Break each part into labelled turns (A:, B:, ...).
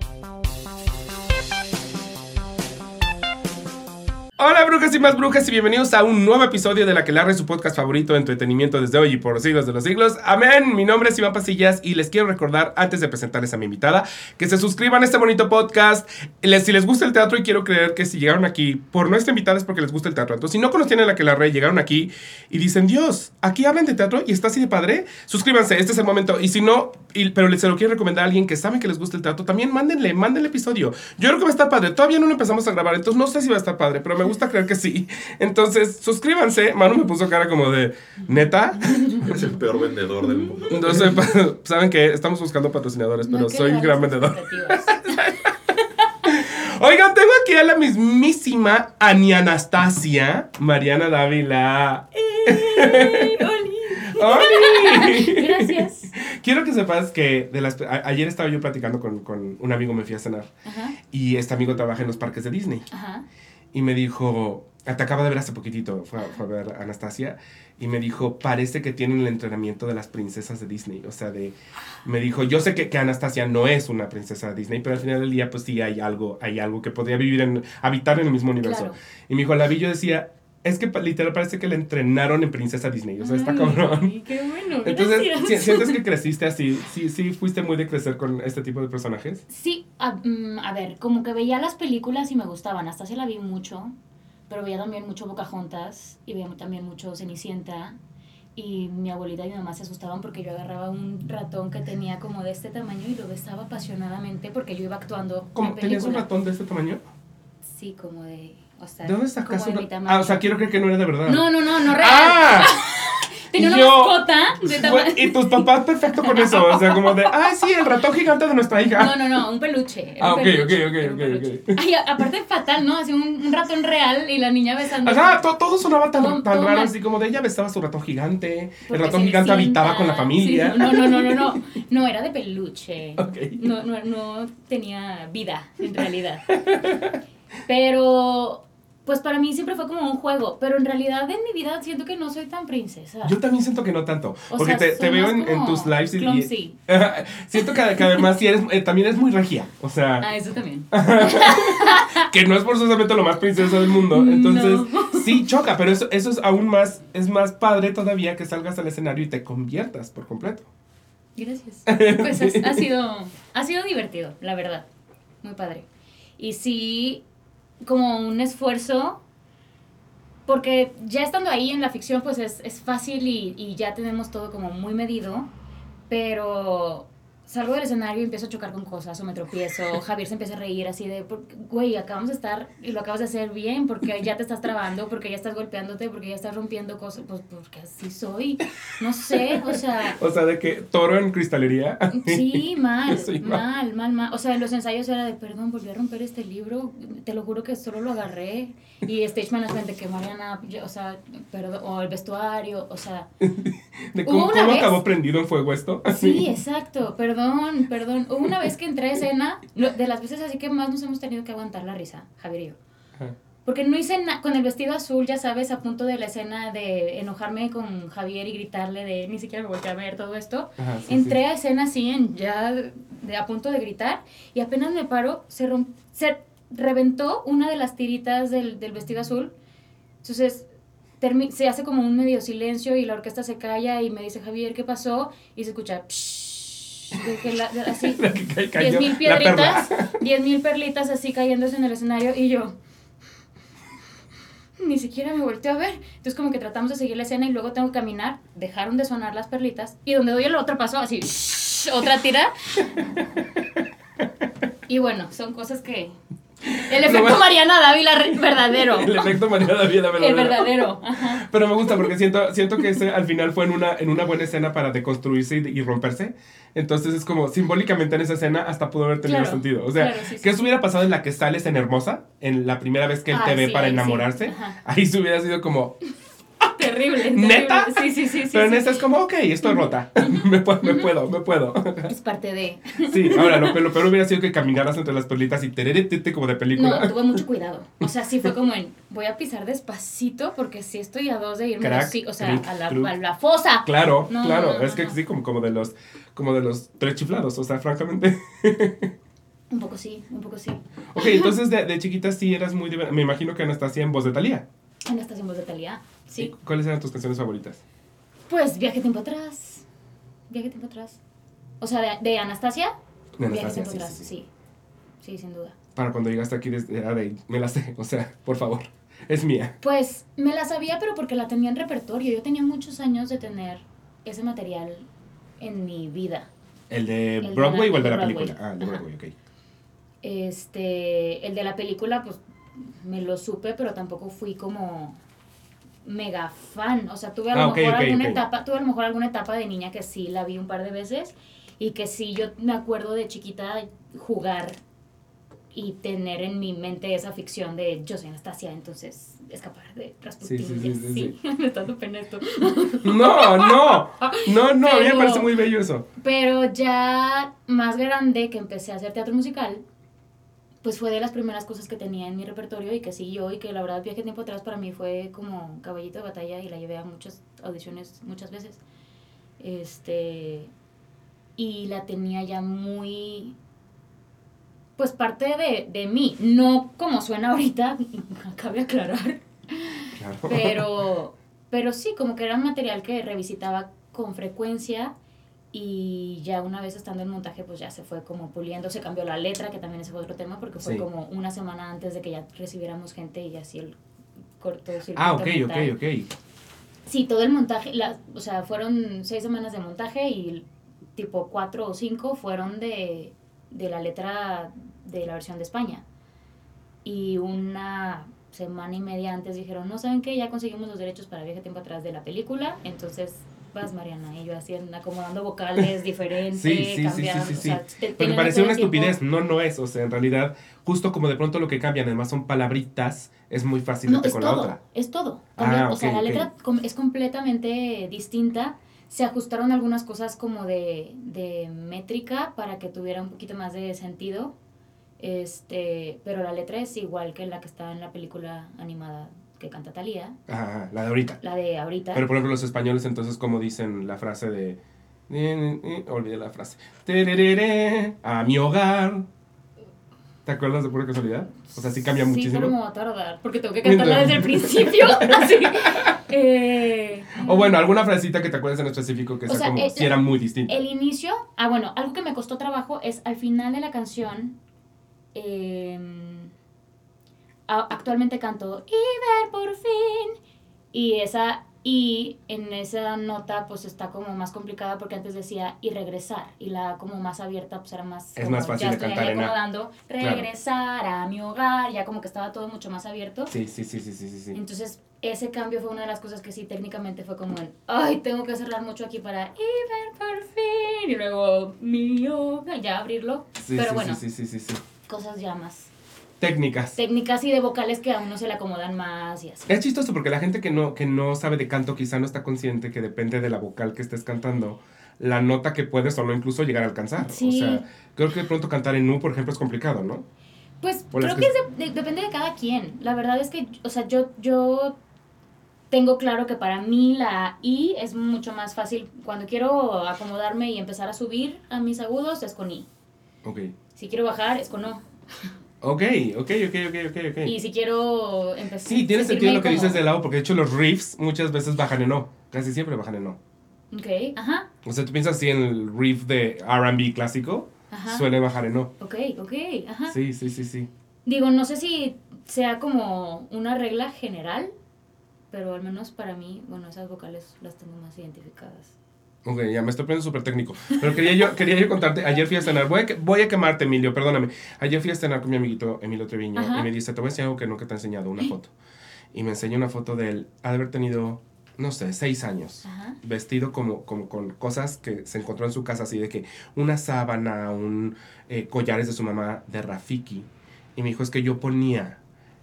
A: Bye. Hola brujas y más brujas y bienvenidos a un nuevo episodio de La que larre su podcast favorito de entretenimiento desde hoy y por los siglos de los siglos. Amén, mi nombre es Iván Pasillas y les quiero recordar antes de presentarles a mi invitada que se suscriban a este bonito podcast. Si les gusta el teatro y quiero creer que si llegaron aquí por nuestra invitada es porque les gusta el teatro. Entonces si no conocían a La que larre, llegaron aquí y dicen, Dios, aquí hablan de teatro y está así de padre, suscríbanse, este es el momento. Y si no, y- pero se lo quiero recomendar a alguien que sabe que les gusta el teatro, también mándenle, mándenle episodio. Yo creo que va a estar padre. Todavía no lo empezamos a grabar, entonces no sé si va a estar padre, pero me gusta creer que sí. Entonces, suscríbanse. Manu me puso cara como de, ¿neta?
B: Es el peor vendedor del mundo.
A: Entonces, saben que estamos buscando patrocinadores, pero
C: No
A: soy un gran vendedor. Oigan, tengo aquí a la mismísima Ani Anastasia, Mariana Dávila.
C: ¡Eh, Oli!
A: ¡Oli!
C: Gracias.
A: Quiero que sepas que de las, a- ayer estaba yo platicando con, con un amigo, me fui a cenar,
C: Ajá,
A: y este amigo trabaja en los parques de Disney.
C: ajá.
A: Y me dijo, te acaba de ver hace poquitito, fue, a- fue a ver a Anastasia, y me dijo, parece que tienen el entrenamiento de las princesas de Disney. O sea, de, me dijo, yo sé que, que Anastasia no es una princesa de Disney, pero al final del día, pues sí hay algo, hay algo que podría vivir en, habitar en el mismo universo.
C: Claro.
A: Y me dijo, la vi, yo decía, es que literal parece que la entrenaron en princesa Disney. O sea, está
C: Ay,
A: cabrón.
C: Qué bueno.
A: Entonces,
C: gracias.
A: ¿si- ¿sientes que creciste así? ¿Sí, ¿Sí fuiste muy de crecer con este tipo de personajes?
C: Sí, a, mm, a ver, como que veía las películas y me gustaban. Hasta se la vi mucho, pero veía también mucho Pocahontas y veía también mucho Cenicienta. Y mi abuelita y mi mamá se asustaban porque yo agarraba un ratón que tenía como de este tamaño y lo besaba apasionadamente porque yo iba actuando
A: ¿Cómo, ¿Tenías un ratón de este tamaño?
C: Sí, como de... O sea,
A: ¿De dónde
C: como
A: sacaste
C: de mi tamaño.
A: Ah, o sea, quiero creer que no era de verdad.
C: No, no, no, no real.
A: ¡Ah!
C: Tenía una
A: yo-
C: mascota de tamaño...
A: Güey, Y tus papás perfecto con eso, o sea, como de, ay, sí, el ratón gigante de nuestra hija.
C: No, no, no, un peluche. era
A: Ah,
C: un
A: ok,
C: peluche,
A: ok, ok,
C: era un
A: ok,
C: peluche.
A: ok.
C: Ay, a- aparte fatal, ¿no? Así un, un ratón real y la niña besando.
A: Ajá, to- todo sonaba tan,
C: Todo-
A: tan
C: todo
A: raro,
C: mal.
A: así como de ella besaba a su ratón gigante,
C: Porque
A: el ratón
C: se
A: gigante habitaba con la familia.
C: Sí, no, no, no, no, no. No, era de peluche.
A: Ok.
C: No, no, no tenía vida, en realidad. Pero, pues para mí siempre fue como un juego. Pero en realidad en mi vida siento que no soy tan princesa.
A: Yo también siento que no tanto,
C: O
A: porque
C: sea,
A: te, veo en, tus lives y, y- siento que, que además sí eres, eh, también es muy regia, o sea,
C: Ah, eso también.
A: que no es forzosamente lo más princesa del mundo, entonces
C: No.
A: sí choca, pero eso, eso es aún más, es más padre todavía que salgas al escenario y te conviertas por completo.
C: Gracias. Pues es- ha, sido, ha sido divertido, la verdad. Muy padre. Y sí, como un esfuerzo, porque ya estando ahí en la ficción, pues es, es fácil y, y ya tenemos todo como muy medido, pero salgo del escenario y empiezo a chocar con cosas o me tropiezo. Javier se empieza a reír así de, "Por- güey, acabamos de estar y lo acabas de hacer bien porque ya te estás trabando, porque ya estás golpeándote, porque ya estás rompiendo cosas, pues porque así soy. No sé, o sea...
A: O sea, de que toro en cristalería.
C: Sí, mal, mal, mal, mal. O sea, en los ensayos era de, perdón, volví a romper este libro, te lo juro que solo lo agarré. Y stage management de que Mariana, o sea, perdón, o el vestuario, o sea,
A: De cómo,
C: una
A: cómo
C: vez-
A: acabó prendido en fuego esto.
C: sí, exacto, perdón, perdón. Hubo una vez que entré a escena, de las veces así que más nos hemos tenido que aguantar la risa, Javier y yo.
A: Ajá.
C: Porque no hice nada, con el vestido azul, ya sabes, a punto de la escena de enojarme con Javier y gritarle de ni siquiera me volteé a ver todo esto.
A: Ajá, sí,
C: Entré
A: sí.
C: a escena así, en, ya de, a punto de gritar, y apenas me paro, se, rom- se reventó una de las tiritas del, del vestido azul. Entonces, se hace como un medio silencio y la orquesta se calla y me dice, Javier, ¿qué pasó? Y se escucha, que la- así, diez mil piedritas, diez mil perlitas así cayéndose en el escenario y yo ni siquiera me volteo a ver. Entonces como que tratamos de seguir la escena y luego tengo que caminar, dejaron de sonar las perlitas y donde doy el otro paso así otra tira. Y bueno, son cosas que el efecto
A: bueno.
C: Mariana Dávila verdadero.
A: El efecto María David, la
C: El verdadero. Ajá.
A: Pero me gusta porque siento, siento que ese al final fue en una, en una buena escena para deconstruirse y, y romperse. Entonces es como simbólicamente en esa escena hasta pudo haber tenido
C: Claro,
A: sentido. O sea,
C: claro, sí,
A: eso
C: sí.
A: hubiera pasado en la que sales en Hermosa, en la primera vez que él te
C: Ah,
A: ve
C: sí,
A: para enamorarse. Ahí se hubiera sido como,
C: Terrible, terrible.
A: ¿Neta?
C: Sí, sí, sí. sí,
A: pero en
C: sí.
A: esta es como, ok, estoy rota. me, puedo, me puedo, me puedo.
C: Es parte de...
A: sí, ahora lo, lo peor hubiera sido que caminaras entre las perlitas y tereretete como de película.
C: No, tuve mucho cuidado. O sea, sí fue como en, voy a pisar despacito porque sí estoy a dos de irme
A: Crack,
C: así, o sea, a la, a la fosa.
A: Claro,
C: No,
A: claro.
C: no, no,
A: es que sí, como, como de los como de los tres chiflados. O sea, francamente.
C: Un poco sí, un poco sí.
A: Ok, entonces de, de chiquita sí eras muy divertida. Me imagino que Anastasia en voz de Talía.
C: Anastasia en voz de Talía. Sí.
A: ¿Cuáles eran tus canciones favoritas?
C: Pues viaje tiempo atrás. Viaje tiempo atrás. O sea, de, de Anastasia.
A: De
C: viaje
A: Anastasia,
C: tiempo
A: sí,
C: atrás,
A: sí,
C: sí.
A: sí.
C: Sí, sin duda.
A: Para cuando llegaste aquí, desde, ah, de- me la sé. O sea, por favor, es mía.
C: Pues me la sabía, pero porque la tenía en repertorio. Yo tenía muchos años de tener ese material en mi vida.
A: ¿El de
C: El
A: Broadway o el de la
C: Broadway.
A: película? Ah, el de
C: Ajá.
A: Broadway, ok.
C: Este, el de la película, pues me lo supe, pero tampoco fui como mega fan. O sea, tuve a lo
A: Ah,
C: mejor alguna
A: ok.
C: etapa, tuve a lo mejor alguna etapa de niña que sí la vi un par de veces y que sí yo me acuerdo de chiquita jugar y tener en mi mente esa ficción de yo soy Anastasia, entonces escapar de Rasputin.
A: Sí, sí, sí, sí,
C: me está pena esto.
A: No, no, no, no, a mí me
C: Pero-
A: parece muy bello eso.
C: Pero ya más grande que empecé a hacer teatro musical, pues fue de las primeras cosas que tenía en mi repertorio y que siguió y que la verdad viaje tiempo atrás para mí fue como caballito de batalla y la llevé a muchas audiciones muchas veces. Este y la tenía ya muy pues parte de, de mí, no como suena ahorita, cabe aclarar,
A: Claro.
C: pero, pero sí, como que era un material que revisitaba con frecuencia y ya una vez estando en montaje, pues ya se fue como puliendo, se cambió la letra, que también ese fue otro tema, porque fue
A: Sí.
C: como una semana antes de que ya recibiéramos gente y así el corto
A: Ah, ok, ok,
C: mental.
A: ok.
C: Sí, todo el montaje, la, o sea, fueron seis semanas de montaje y tipo cuatro o cinco fueron de, de la letra de la versión de España. Y una semana y media antes dijeron, no, ¿saben qué? Ya conseguimos los derechos para Viaje Tiempo Atrás de la película, entonces vas, Mariana. Y yo así acomodando vocales diferentes,
A: Sí, sí, sí, sí,
C: cambiando,
A: sí,
C: o
A: sí.
C: sea, te-
A: Porque parecía una
C: el tiempo-
A: estupidez, no, no es. O sea, en realidad, justo como de pronto lo que cambian, además son palabritas, es muy fácil
C: No, es
A: con
C: todo,
A: la otra.
C: es todo.
A: Ah,
C: También, o
A: ok,
C: sea, la letra es completamente distinta. Se ajustaron algunas cosas como de, de métrica para que tuviera un poquito más de sentido. Este, pero la letra es igual que la que está en la película animada que canta Thalía,
A: Ajá, la de ahorita.
C: la de ahorita.
A: Pero por ejemplo, los españoles, entonces, como dicen la frase de. Olvidé la frase. A mi hogar. ¿Te acuerdas de pura casualidad? O sea, sí cambia
C: Sí,
A: muchísimo.
C: pero me va a tardar, porque tengo que cantarla desde el principio. así. Eh,
A: O bueno, alguna frasecita que te acuerdes en específico que sea,
C: sea,
A: como
C: eh,
A: si era muy distinta.
C: El inicio, ah bueno, algo que me costó trabajo es al final de la canción, eh, a- actualmente canto y ver por fin, y esa y en esa nota pues está como más complicada porque antes decía y regresar, y la como más abierta pues era más...
A: Es
C: como,
A: más fácil
C: ya
A: de cantar en
C: acomodando,
A: Claro.
C: regresar a mi hogar, ya como que estaba todo mucho más abierto.
A: Sí, sí, sí, sí, sí, sí.
C: Entonces, ese cambio fue una de las cosas que sí técnicamente fue como el, ay, tengo que cerrar mucho aquí para y ver por fin. Y luego, mi yoga, ya abrirlo.
A: Sí,
C: Pero
A: sí,
C: bueno,
A: sí, sí, sí, sí, sí.
C: cosas ya más
A: Técnicas.
C: técnicas y de vocales que a uno se le acomodan más y así.
A: Es chistoso porque la gente que no, que no sabe de canto quizá no está consciente que depende de la vocal que estés cantando, la nota que puedes o no incluso llegar a alcanzar.
C: Sí.
A: O sea, creo que de pronto cantar en U, por ejemplo, es complicado, ¿no?
C: Pues creo
A: que-
C: que es de- de- depende de cada quien. La verdad es que, o sea, yo, yo tengo claro que para mí la I es mucho más fácil. Cuando quiero acomodarme y empezar a subir a mis agudos es con I.
A: Ok.
C: Si quiero bajar es con O.
A: Ok, ok, ok, ok, ok, ok.
C: Y si quiero empezar
A: Sí, tiene sentido lo que
C: como-
A: dices de lado, porque de hecho los riffs muchas veces bajan en O. Casi siempre bajan en O.
C: Ok, ajá,
A: O sea, tú piensas así en el riff de RB clásico,
C: ajá.
A: suele bajar en O.
C: Ok, ok, ajá.
A: Sí, sí, sí, sí.
C: Digo, no sé si sea como una regla general, pero al menos para mí, bueno, esas vocales las tengo más identificadas.
A: Ok, ya me estoy poniendo súper técnico. Pero quería yo, quería yo contarte, ayer fui a cenar, voy a, voy a quemarte, Emilio, perdóname. Ayer fui a cenar con mi amiguito Emilio Treviño
C: Ajá.
A: y me dice, te voy a enseñar algo que nunca te he enseñado, una foto. Y me enseñó una foto de él, ha de haber tenido, no sé, seis años.
C: Ajá.
A: Vestido como, como con cosas que se encontró en su casa, así de que una sábana, un eh, collares de su mamá de Rafiki. Y me dijo, es que yo ponía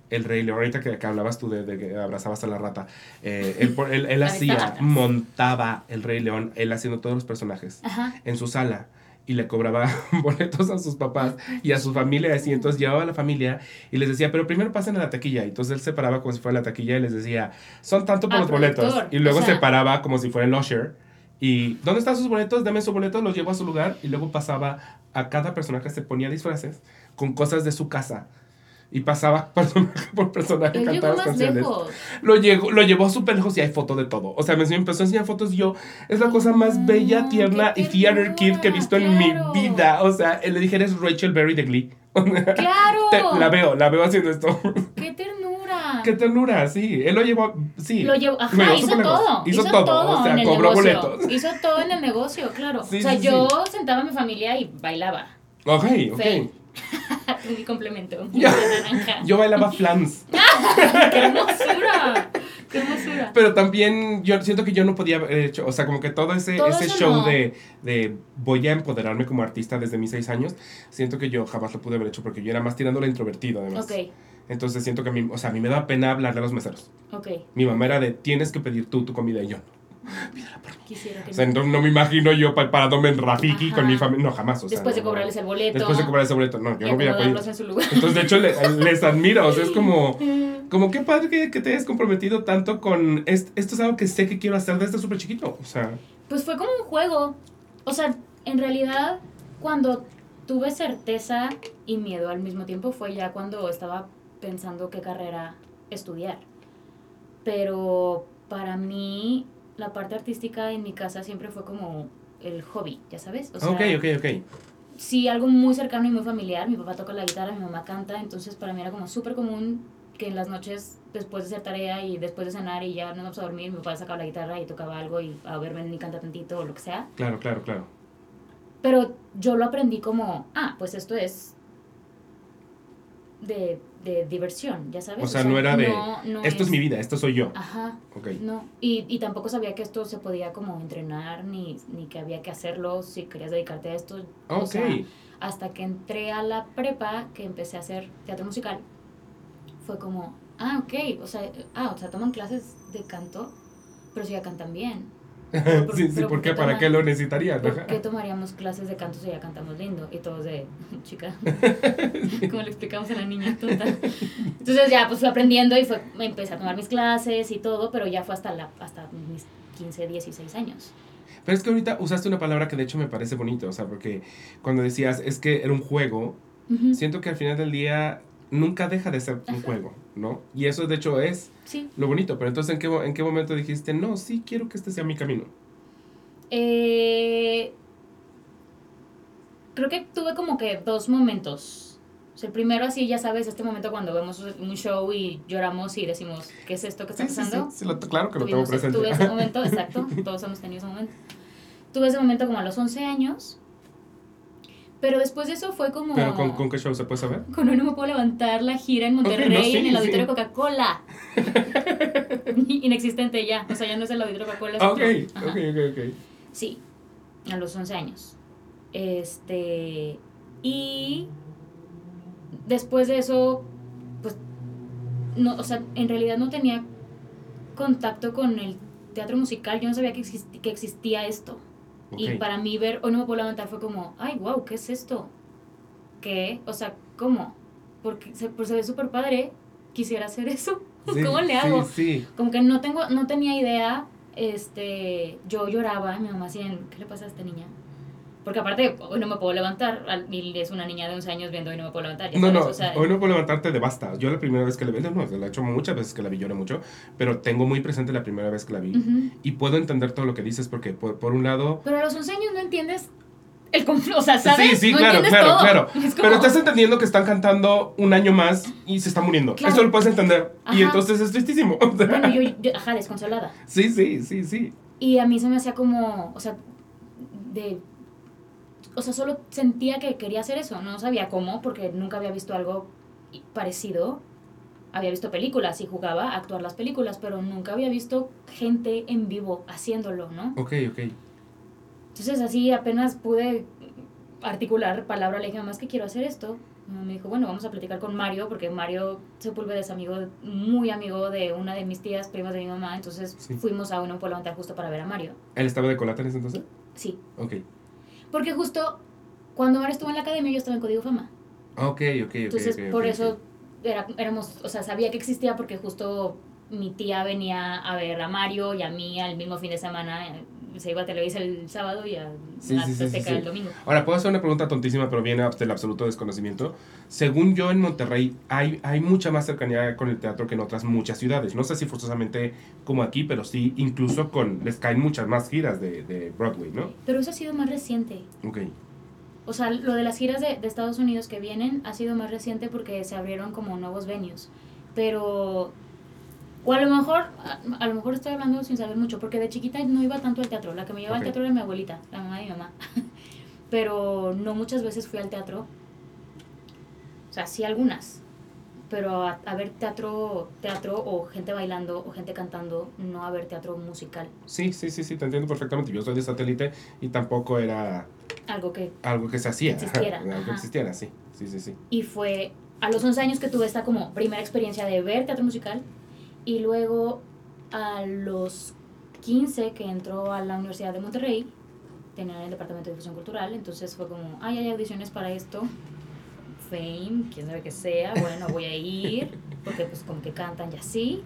A: el Rey León, ahorita que, que hablabas tú de, de que abrazabas a la rata, eh, él, por- él, él hacía, montaba el Rey León, él haciendo todos los personajes
C: Ajá.
A: en su sala y le cobraba boletos a sus papás y a su familia así. Entonces llevaba a la familia y les decía, pero primero pasen a la taquilla. Y entonces él se paraba como si fuera la taquilla y les decía, son tanto por
C: Ah,
A: los boletos.
C: productor,
A: Y luego
C: o sea-
A: se paraba como si fuera el usher Y, ¿dónde están sus boletos? Dame sus boletos, los llevo a su lugar y luego pasaba a cada personaje, se ponía disfraces con cosas de su casa. Y pasaba personaje por personaje
C: Él
A: cantaba las canciones.
C: lejos.
A: Lo, llegó, lo llevó súper lejos y hay foto de todo. O sea, me empezó a enseñar fotos y yo. Es la cosa más bella,
C: Ah,
A: tierna
C: qué
A: y theater kid que he visto en
C: ternura,
A: mi vida. O sea, le dije, eres Rachel Berry de Glee.
C: ¡Claro!
A: Te- la veo, la veo haciendo esto.
C: ¡Qué ternura!
A: Qué ternura, sí. Él lo llevó, sí.
C: Lo llevó, ajá,
A: llevó
C: hizo todo.
A: Hizo, todo. O sea,
C: en el
A: cobró
C: negocio.
A: boletos.
C: Hizo todo en el negocio, claro.
A: Sí,
C: o sea,
A: sí,
C: yo sentaba a mi familia y bailaba.
A: Ok, ok.
C: Mi complemento. De naranja.
A: Yo bailaba flams.
C: ¡Qué hermosura! ¡Qué hermosura!
A: Pero también yo siento que yo no podía haber hecho, o sea, como que todo ese,
C: Todo
A: ese show
C: no.
A: de, de voy a empoderarme como artista desde mis seis años, siento que yo jamás lo pude haber hecho porque yo era más tirándole introvertido además.
C: Ok,
A: Entonces siento que a mí, o sea, a mí me da pena hablarle a los meseros.
C: ok.
A: Mi mamá era de, tienes que pedir tú tu comida y yo.
C: Quisiera que
A: O sea,
C: no.
A: me imagino yo pa- parándome en Rafiki
C: Ajá.
A: con mi familia. No, jamás. O sea,
C: Después de cobrarles el boleto.
A: Después de cobrar ese boleto. No, yo no voy a pedir. Entonces, de hecho, le- les admiro. O sea, es como, como qué padre que, que te hayas comprometido tanto con est- esto. es algo que sé que quiero hacer desde súper chiquito. O sea,
C: Pues fue como un juego. O sea, en realidad, cuando tuve certeza y miedo al mismo tiempo, fue ya cuando estaba pensando qué carrera estudiar. Pero para mí, la parte artística en mi casa siempre fue como el hobby, ya sabes. O sea,
A: ok, ok, ok.
C: sí, algo muy cercano y muy familiar. Mi papá toca la guitarra, mi mamá canta, entonces para mí era como súper común que en las noches, después de hacer tarea y después de cenar y ya no íbamos a dormir, mi papá sacaba la guitarra y tocaba algo y a ver, ven y canta tantito o lo que sea.
A: Claro, claro, claro.
C: Pero yo lo aprendí como, ah, pues esto es de, de diversión, ya sabes.
A: O sea, no era de,
C: no
A: Esto es mi vida, esto soy yo.
C: Ajá,
A: Ok.
C: no. Y, y tampoco sabía que esto se podía como entrenar, ni, ni que había que hacerlo si querías dedicarte a esto. O
A: Ok.
C: sea, hasta que entré a la prepa, que empecé a hacer teatro musical, fue como, ah, ok, o sea, ah, o sea, toman clases de canto, pero si ya cantan bien. Pero-
A: sí, sí, ¿por qué?
C: ¿por qué
A: ¿Para
C: toman-
A: qué lo necesitarían?
C: ¿Por qué tomaríamos clases de canto si ya cantamos lindo? Y todos de, chica, como le explicamos a la niña tonta. Entonces ya, pues fui aprendiendo y fue, empecé a tomar mis clases y todo, pero ya fue hasta, la, hasta mis 15, 16 años.
A: Pero es que ahorita usaste una palabra que de hecho me parece bonito, o sea, porque cuando decías es que era un juego,
C: Ujú.
A: siento que al final del día nunca deja de ser un
C: Ajá.
A: juego, ¿no? Y eso de hecho es
C: Sí.
A: lo bonito, pero entonces ¿en qué, en qué momento dijiste, no, sí quiero que este sea mi camino?
C: Eh, creo que tuve como que dos momentos. O sea, el primero así, ya sabes, este momento cuando vemos un show y lloramos y decimos, ¿qué es esto que está
A: Sí,
C: pasando?
A: sí, lo- claro que lo tengo
C: Tuvimos-
A: presente.
C: Tuve ese momento, exacto, todos hemos tenido ese momento. Tuve ese momento como a los 11 años, pero después de eso fue como...
A: pero ¿con, ¿con qué show se puede saber?
C: Con hoy no me puedo levantar la gira en Monterrey,
A: no, sí,
C: en el
A: sí.
C: auditorio Coca-Cola. Inexistente ya, o sea, ya no es el auditorio Coca-Cola.
A: ok, ok, ok, ok.
C: Sí, a los 11 años. Este, y después de eso, pues, no, o sea, en realidad no tenía contacto con el teatro musical, yo no sabía que, que existía esto. Y para mí ver Hoy no me puedo levantar fue como, ay, wow, ¿qué es esto? ¿Qué? O sea, ¿cómo? Porque se, pues, se ve súper padre, quisiera hacer eso.
A: Sí,
C: ¿Cómo le hago?
A: Sí, sí.
C: Como que no tengo, no tenía idea, este, yo lloraba, mi mamá decía, ¿qué le pasa a esta niña? Porque aparte, hoy no me puedo levantar, y es una niña de 11 años viendo hoy no me puedo levantar,
A: No, no,
C: o sea,
A: hoy no puedo levantarte de basta. Yo la primera vez que la vi, no, la he hecho muchas veces que la vi, lloré mucho, pero tengo muy presente la primera vez que la vi.
C: ujú.
A: Y puedo entender todo lo que dices porque, por, por un lado...
C: Pero a los 11 años no entiendes el conflicto, o sea, ¿sabes?
A: Sí, sí,
C: No
A: claro, claro,
C: todo.
A: claro.
C: Es como-
A: Pero estás entendiendo que están cantando un año más y se está muriendo.
C: Claro.
A: Eso lo puedes entender. Y
C: Ajá.
A: entonces es tristísimo.
C: Bueno, yo, yo, ajá, desconsolada.
A: Sí, sí, sí, sí.
C: Y a mí se me hacía como, o sea, de... O sea, solo sentía que quería hacer eso. No sabía cómo, porque nunca había visto algo parecido. Había visto películas y jugaba a actuar las películas, pero nunca había visto gente en vivo haciéndolo, ¿no?
A: Ok, ok.
C: Entonces así apenas pude articular palabra, le dije, mamá, es que quiero hacer esto. Me dijo, bueno, vamos a platicar con Mario, porque Mario Sepúlveda es amigo, muy amigo de una de mis tías, primas de mi mamá, entonces
A: Sí.
C: fuimos a uno por levantar justo para ver a Mario.
A: ¿Él estaba de colata en ese entonces?
C: Sí,
A: Ok.
C: Porque justo cuando Mario estuvo en la academia yo estaba en Código Fama.
A: Ok, ok, ok.
C: Entonces por eso era, éramos, o sea, sabía que existía porque justo mi tía venía a ver a Mario y a mí al mismo fin de semana, se iba a Televisa el sábado y a,
A: Sí,
C: a
A: sí, sí, sí,
C: Azteca
A: sí.
C: el domingo.
A: Ahora, puedo hacer una pregunta tontísima, pero viene del absoluto desconocimiento. Según yo, en Monterrey hay, hay mucha más cercanía con el teatro que en otras muchas ciudades. No sé si forzosamente como aquí, pero sí, incluso con les caen muchas más giras de, de Broadway, ¿no?
C: Pero eso ha sido más reciente.
A: Ok.
C: O sea, lo de las giras de, de Estados Unidos que vienen ha sido más reciente porque se abrieron como nuevos venues. Pero, o a lo mejor, a, a lo mejor estoy hablando sin saber mucho, porque de chiquita no iba tanto al teatro. La que me llevaba
A: Ok.
C: al teatro era mi abuelita, la mamá de mi mamá. Pero no muchas veces fui al teatro. O sea, sí algunas. Pero a, a ver teatro, teatro o gente bailando o gente cantando, no a ver teatro musical.
A: Sí, sí, sí, sí, te entiendo perfectamente. Yo soy de satélite y tampoco era
C: Algo que
A: algo que se hacía.
C: Existiera,
A: Algo que existiera, sí. Sí, sí, sí.
C: Y fue a los 11 años que tuve esta como primera experiencia de ver teatro musical. Y luego a los 15 que entró a la Universidad de Monterrey, tenía el departamento de difusión cultural. Entonces fue como, ay, hay audiciones para esto. Fame, quién sabe que sea. Bueno, voy a ir. Porque pues como que cantan y así.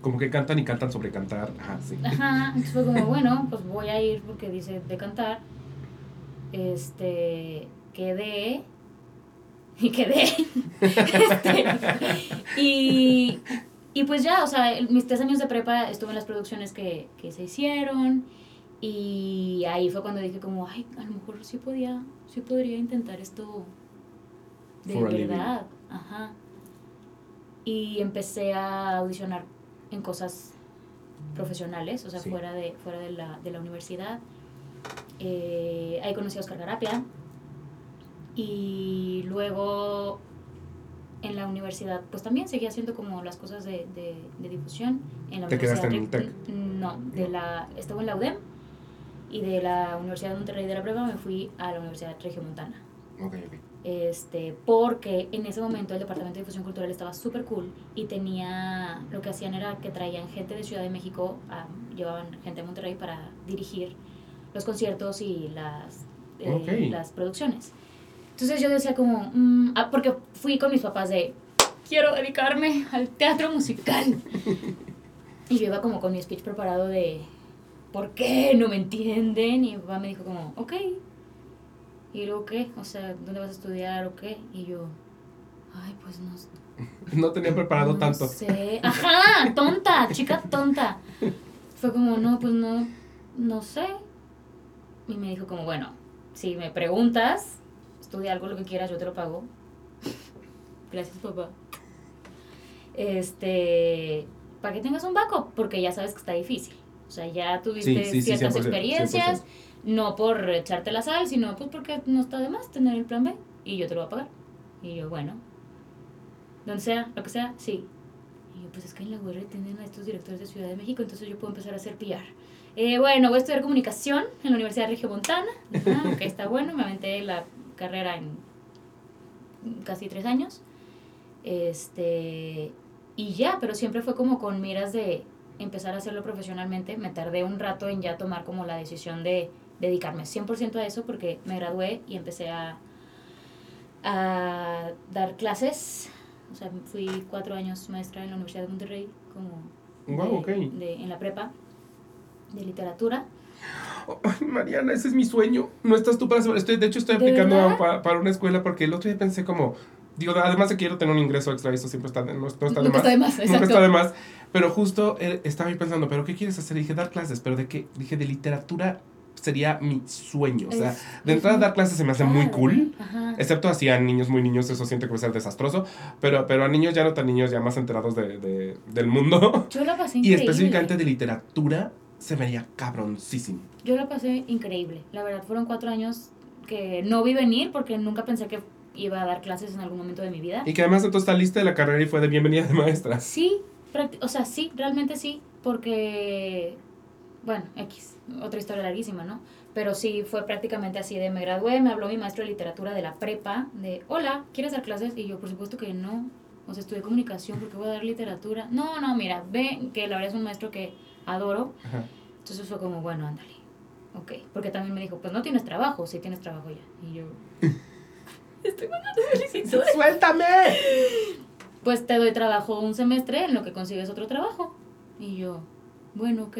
A: Como que cantan y cantan sobre cantar. Ajá, sí.
C: Ajá, entonces fue como, bueno, pues voy a ir porque dice de cantar. Este, quedé. Y quedé. Este, y, y pues ya, o sea, mis tres años de prepa estuve en las producciones que, que se hicieron. Y ahí fue cuando dije como, ay, a lo mejor sí podía, sí podría intentar esto de
A: For
C: verdad. Ajá. Y empecé a audicionar en cosas profesionales, o sea,
A: Sí.
C: fuera, de, fuera de, la, de la universidad. Eh, ahí conocí a Oscar Garapia. Y luego en la universidad, pues también seguía haciendo como las cosas de, de, de difusión. En la
A: ¿Te quedaste en el
C: de- No, de la, estaba en la UDEM y de la Universidad de Monterrey de la Prueba me fui a la Universidad Regiomontana.
A: Ok, ok.
C: Este, porque en ese momento el Departamento de Difusión Cultural estaba súper cool y tenía, lo que hacían era que traían gente de Ciudad de México, a- llevaban gente de Monterrey para dirigir los conciertos y las, eh,
A: Ok.
C: las producciones. Entonces yo decía como, mm, ah, porque fui con mis papás de, quiero dedicarme al teatro musical. y yo iba como con mi speech preparado de, ¿por qué no me entienden? Y mi papá me dijo como, ok. Y luego, ¿qué? O sea, ¿dónde vas a estudiar o qué? Y yo, ay, pues no,
A: No tenía preparado
C: no
A: tanto.
C: sé. Ajá, tonta, chica tonta. Fue como, no, pues no, no sé. Y me dijo como, bueno, si me preguntas, estudia algo lo que quieras, yo te lo pago. Gracias, papá. Este, para que tengas un backup, porque ya sabes que está difícil. O sea, ya tuviste
A: Sí, sí, sí,
C: ciertas
A: 100%,
C: experiencias,
A: 100%.
C: no por echarte la sal, sino pues porque no está de más tener el plan B y yo te lo voy a pagar. Y yo, bueno, donde sea, lo que sea, sí. Y yo, pues es que en la UR tienen a estos directores de Ciudad de México, entonces yo puedo empezar a hacer PR. Eh, bueno, voy a estudiar comunicación en la Universidad de Regiomontana. Ah, ok, está bueno, me aventé la carrera en casi tres años. Este, y ya, pero siempre fue como con miras de empezar a hacerlo profesionalmente. Me tardé un rato en ya tomar como la decisión de dedicarme 100% a eso porque me gradué y empecé a, a dar clases. O sea, fui cuatro años maestra en la Universidad de Monterrey como
A: Guau,
C: de-
A: ok.
C: de- en la prepa de literatura.
A: Ay, Mariana, ese es mi sueño. No estás tú para. Estoy, de hecho, estoy
C: ¿De
A: aplicando pa- para una escuela porque el otro día pensé como. Digo, además de que quiero tener un ingreso extra, eso siempre está, de- no, no está de más.
C: está de más,
A: Nunca está de más. Pero justo eh, estaba ahí pensando, ¿pero qué quieres hacer? Y dije, dar clases. ¿Pero de qué? Dije, de literatura sería mi sueño. O sea,
C: Es-
A: de entrada, dar clases se me hace muy cool.
C: Ajá.
A: Excepto así a niños muy niños, eso siento que va a ser desastroso. Pero, pero a niños ya no tan niños, ya más enterados de, de- del mundo.
C: Yo la pasé
A: Y
C: increíble.
A: específicamente de literatura, se me haría cabroncísimo.
C: Yo la pasé increíble. La verdad, fueron cuatro años que no vi venir porque nunca pensé que iba a dar clases en algún momento de mi vida.
A: Y que además entonces está lista de la carrera y fue de bienvenida de maestra.
C: Sí, o sea, sí, realmente sí, porque, bueno, X, otra historia larguísima, ¿no? Pero sí, fue prácticamente así de me gradué, me habló mi maestro de literatura de la prepa, de, hola, ¿quieres dar clases? Y yo, por supuesto que no, o sea, estudié comunicación, porque voy a dar literatura? No, no, mira, ve que la verdad es un maestro que adoro,
A: Ajá.
C: entonces fue como, bueno, ándale, ok, porque también me dijo, pues no tienes trabajo, sí tienes trabajo ya, y yo... Estoy mandando solicitudes.
A: ¡Suéltame!
C: pues te doy trabajo un semestre en lo que consigues otro trabajo. Y yo, bueno, ok.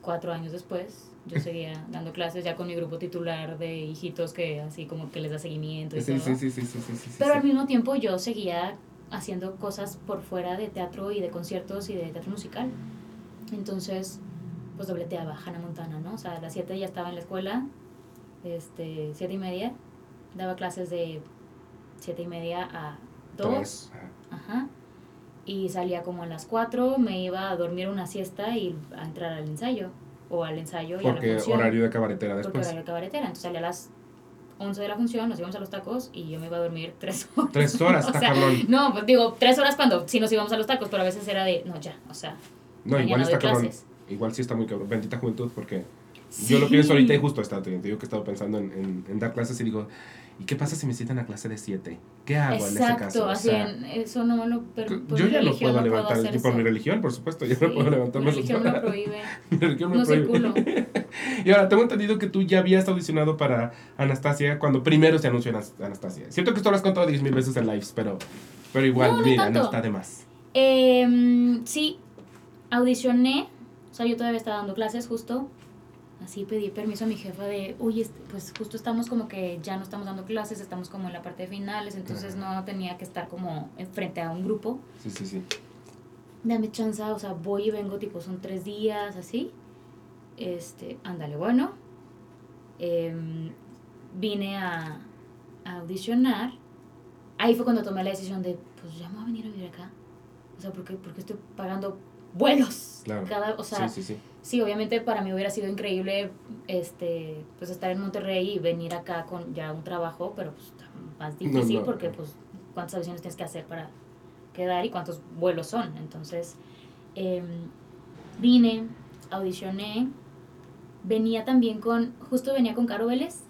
C: cuatro años después, yo seguía dando clases ya con mi grupo titular de hijitos que así como que les da seguimiento y
A: Sí,
C: todo.
A: sí, sí, sí, sí, sí, sí,
C: Pero
A: sí.
C: al mismo tiempo yo seguía haciendo cosas por fuera de teatro y de conciertos y de teatro musical. Entonces, pues dobleteaba Hannah Montana, ¿no? O sea, a las 7 ya estaba en la escuela, este, siete y media, daba clases de siete y media a 2.
A: Dos. Ajá.
C: Y salía como a las 4, me iba a dormir una siesta y a entrar al ensayo. O al ensayo y a la
A: Porque
C: función.
A: horario de cabaretera
C: Porque
A: después.
C: horario cabaretera. Entonces salía a las 11 de la función, nos íbamos a los tacos y yo me iba a dormir 3 horas.
A: Tres horas,
C: O sea. No, pues digo, 3 horas cuando sí nos íbamos a los tacos, pero a veces era de, no, ya, o sea.
A: No,
C: mañana
A: igual está cabrón.
C: clases.
A: Igual sí está muy cabrón. Bendita juventud, porque
C: Sí.
A: yo lo pienso ahorita y justo está, te digo que he estado pensando en, en, en dar clases y digo, ¿y qué pasa si me citan a clase de 7? ¿Qué hago en ese caso? O
C: así
A: sea,
C: en- eso no me lo
A: yo ya no puedo levantar
C: hacer
A: por mi religión, por supuesto, yo
C: Sí,
A: no puedo levantarme
C: Mi religión me lo prohíbe.
A: Mi religión me
C: No
A: prohíbe.
C: circulo.
A: y ahora, tengo entendido que tú ya habías audicionado para Anastasia cuando primero se anunció Anas- Anastasia. Siento que esto lo has contado 10.000 veces en lives, pero, pero igual,
C: No,
A: mira, no está de más.
C: Em, sí, audicioné, o sea, yo todavía estaba dando clases justo. Así pedí permiso a mi jefa de, oye, este, pues justo estamos como que ya no estamos dando clases, estamos como en la parte de finales, entonces no tenía que estar como frente a un grupo.
A: Sí, sí, sí.
C: Dame chance, o sea, voy y vengo, tipo, son tres días, así. Este, ándale, bueno. Em, vine a, a audicionar. Ahí fue cuando tomé la decisión de, pues ya me voy a venir a vivir acá. O sea, porque, porque estoy pagando vuelos.
A: Claro.
C: Cada, o sea,
A: sí, sí, sí.
C: sí, obviamente para mí hubiera sido increíble este, pues estar en Monterrey y venir acá con ya un trabajo, pero pues más difícil
A: no.
C: porque pues cuántas audiciones tienes que hacer para quedar y cuántos vuelos son. Entonces, em, vine, audicioné, venía también con, justo venía con Caro Vélez,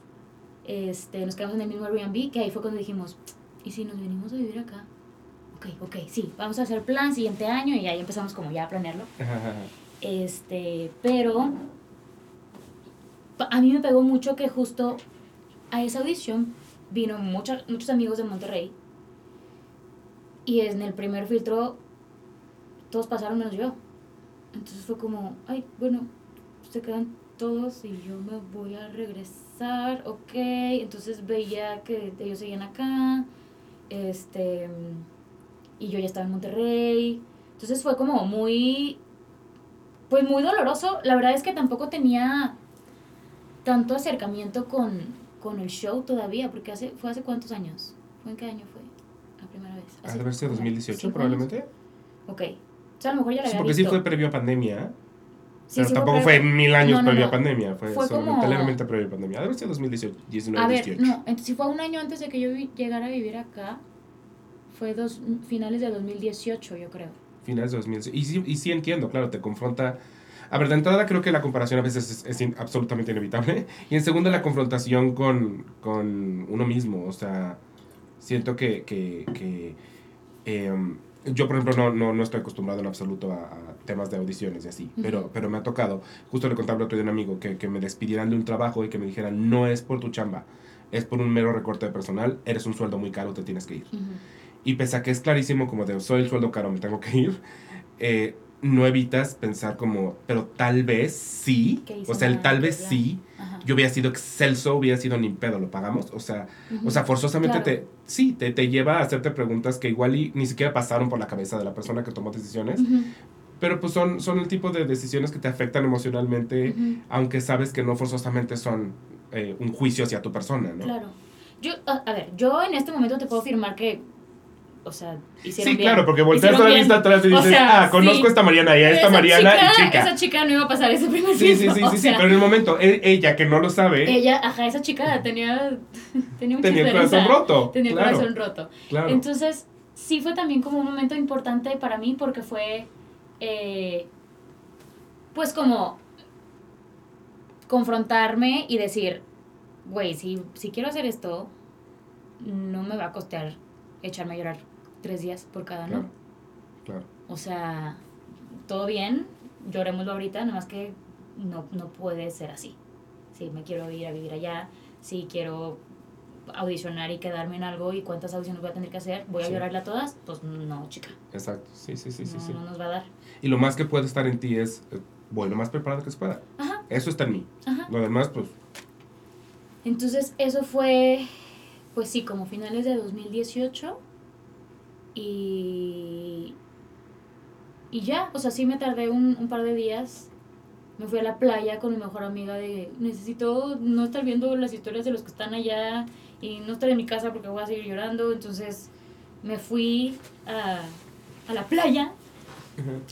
C: este, nos quedamos en el mismo Airbnb, que ahí fue cuando dijimos, ¿y si nos venimos a vivir acá? Ok, ok, sí, vamos a hacer plan siguiente año y ahí empezamos como ya a planearlo.
A: Ajá, ajá, ajá.
C: Este, pero a mí me pegó mucho que justo a esa audición vino mucha- muchos amigos de Monterrey y en el primer filtro todos pasaron menos yo. Entonces fue como, ay, bueno, se quedan todos y yo me voy a regresar, ok. Entonces veía que ellos seguían acá, este, y yo ya estaba en Monterrey. Entonces fue como muy, pues muy doloroso. La verdad es que tampoco tenía tanto acercamiento con, con el show todavía, porque hace, fue hace cuántos años. ¿Fue en qué año fue la primera vez?
A: Ha
C: ¿Hace
A: de haber sido
C: como
A: 2018
C: cinco
A: probablemente.
C: años? Ok. O sea, a lo mejor ya la
A: Sí,
C: había
A: porque sí
C: visto.
A: fue previo a pandemia. ¿eh?
C: Sí,
A: pero
C: sí
A: tampoco
C: previo.
A: fue mil años
C: No, no,
A: previo
C: no.
A: a pandemia. Fue,
C: Fue
A: solamente
C: como-
A: previo a pandemia. Ha de haber sido 2018, 19,
C: A ver,
A: 18.
C: no, entonces si fue un año antes de que yo llegara a vivir acá, fue dos, finales de 2018, yo creo.
A: Finales de 2018. Y sí, y sí entiendo, claro, te confronta. A ver, de entrada creo que la comparación a veces es, es in- absolutamente inevitable. Y en segunda, la confrontación con, con uno mismo. O sea, siento que, que, que, em, yo, por ejemplo, no, no, no estoy acostumbrado en absoluto a, a temas de audiciones y así, pero, pero me ha tocado. Justo le contaba el otro día a un amigo que, que me despidieran de un trabajo y que me dijeran, no es por tu chamba, es por un mero recorte de personal, eres un sueldo muy caro, te tienes que ir.
C: Ujú.
A: Y pese a que es clarísimo como de soy el sueldo caro, me tengo que ir, eh, no evitas pensar como, pero tal vez sí, o sea, el tal vez sí,
C: Ajá.
A: yo hubiera sido excelso, hubiera sido ni pedo, lo pagamos, o sea,
C: Ujú.
A: o sea, forzosamente
C: Claro.
A: te, sí, te, te lleva a hacerte preguntas que igual y ni siquiera pasaron por la cabeza de la persona que tomó decisiones,
C: Ujú,
A: pero pues son, son el tipo de decisiones que te afectan emocionalmente,
C: ujú.
A: aunque sabes que no forzosamente son eh, un juicio hacia tu persona, ¿no?
C: Claro. Yo, a, a ver, yo en este momento te puedo afirmar que, o sea, hicieron
A: Sí,
C: bien.
A: claro, porque volteas
C: Hicieron
A: la
C: bien.
A: vista atrás y
C: O
A: dices,
C: sea,
A: ah, conozco
C: sí.
A: a esta Mariana y a esta
C: Esa
A: Mariana
C: chica,
A: y chica.
C: Esa chica no iba a pasar ese primer
A: Sí, sí, sí, sí, sí, pero en el momento, e- ella que no lo sabe,
C: Ella, ajá, esa chica tenía, tenía mucha
A: tenía el corazón roto.
C: Tenía el
A: claro,
C: corazón roto.
A: Claro.
C: Entonces, sí fue también como un momento importante para mí porque fue, eh, pues como confrontarme y decir, güey, si, si quiero hacer esto, no me va a costear echarme a llorar tres días por cada,
A: claro,
C: ¿no?
A: claro.
C: O sea, todo bien, llorémoslo ahorita, nada más que no, no puede ser así. Si me quiero ir a vivir allá, si quiero audicionar y quedarme en algo y cuántas audiciones voy a tener que hacer, voy a
A: Sí.
C: llorarla todas, pues no, chica,
A: Exacto, sí, sí, sí, sí,
C: no,
A: sí.
C: no nos va a dar.
A: Y lo más que puede estar en ti es eh, voy lo más preparado que se pueda.
C: Ajá,
A: Eso está en mí.
C: ajá.
A: Lo demás, pues,
C: Entonces, eso fue, pues sí, como finales de 2018. Y. Y ya, o sea, sí me tardé un, un par de días. Me fui a la playa con mi mejor amiga de necesito no estar viendo las historias de los que están allá y no estar en mi casa porque voy a seguir llorando. Entonces me fui a, a la playa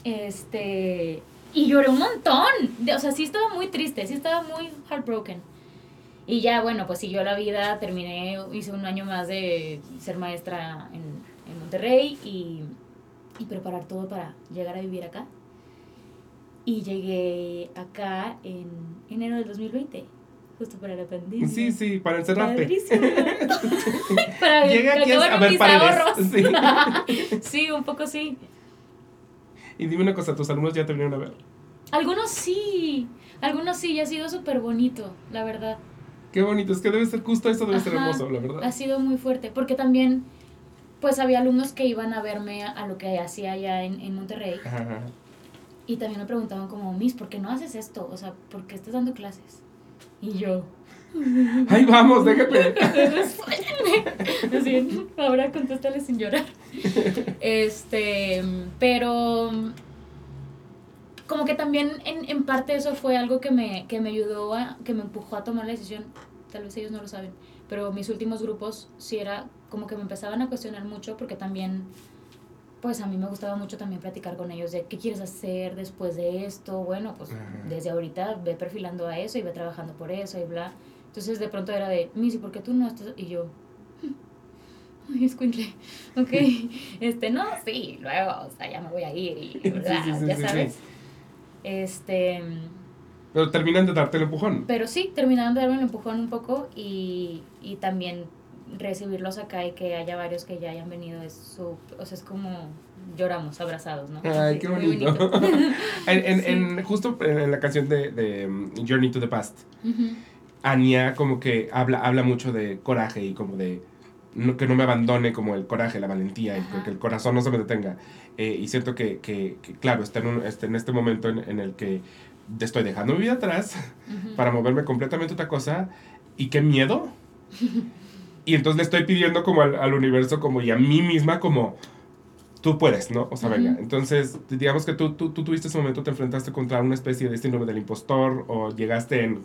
C: este. Y lloré un montón. De- O sea, sí estaba muy triste, sí estaba muy heartbroken. Y ya, bueno, pues siguió la vida, terminé, hice un año más de ser maestra en Monterrey y, y preparar todo para llegar a vivir acá. Y llegué acá en enero del 2020, justo para la pandemia.
A: sí, sí, para encerrarte.
C: Padrísimo. para
A: Llega aquí a ver
C: mis
A: paredes.
C: ahorros.
A: Sí.
C: sí, un poco sí.
A: Y dime una cosa, tus alumnos ya te vinieron a ver.
C: Algunos sí, algunos sí, y ha sido súper bonito, la verdad.
A: Qué bonito, es que debe ser justo eso, debe ser
C: Ajá,
A: hermoso, la verdad.
C: Ha sido muy fuerte, porque también, pues había alumnos que iban a verme a, a lo que hacía allá en, en Monterrey,
A: Ajá, ajá.
C: y también me preguntaban como, Miss, ¿por qué no haces esto? O sea, ¿por qué estás dando clases? Y yo,
A: Ay, vamos, déjate.
C: Así, ahora contéstale sin llorar. Este, pero como que también en, en parte eso fue algo que me, que me ayudó, a, que me empujó a tomar la decisión. Tal vez ellos no lo saben, pero mis últimos grupos sí era como que me empezaban a cuestionar mucho porque también, pues a mí me gustaba mucho también platicar con ellos de qué quieres hacer después de esto. Bueno, pues
A: Ajá.
C: desde ahorita ve perfilando a eso y ve trabajando por eso y bla. Entonces de pronto era de, Missy, ¿por qué tú no estás? Y yo, ay, escuincle, ok, este, no, sí, luego, o sea, ya me voy a ir y bla,
A: Sí, sí, sí,
C: ya sabes. Este,
A: Pero terminan de darte el empujón.
C: pero sí, terminaron de darme el empujón un poco y, y también recibirlos acá y que haya varios que ya hayan venido es su, o sea, es como lloramos abrazados, ¿no?
A: Ay, qué
C: muy
A: bonito. en, en,
C: Sí.
A: en- justo en la canción de, de um, Journey to the Past,
C: Ujú.
A: Anya como que habla, habla mucho de coraje y como de no- que no me abandone como el coraje, la valentía y que el corazón no se me detenga. Eh, y siento que, que, que, claro, está en, un- está en este momento en, en el que estoy dejando mi vida atrás
C: Ujú.
A: para moverme completamente a otra cosa y qué miedo. y entonces le estoy pidiendo como al, al universo como y a mí misma como tú puedes, ¿no? O sea, venga.
C: Ujú.
A: Entonces, digamos que tú, tú, tú tuviste ese momento, te enfrentaste contra una especie de síndrome del impostor o llegaste en...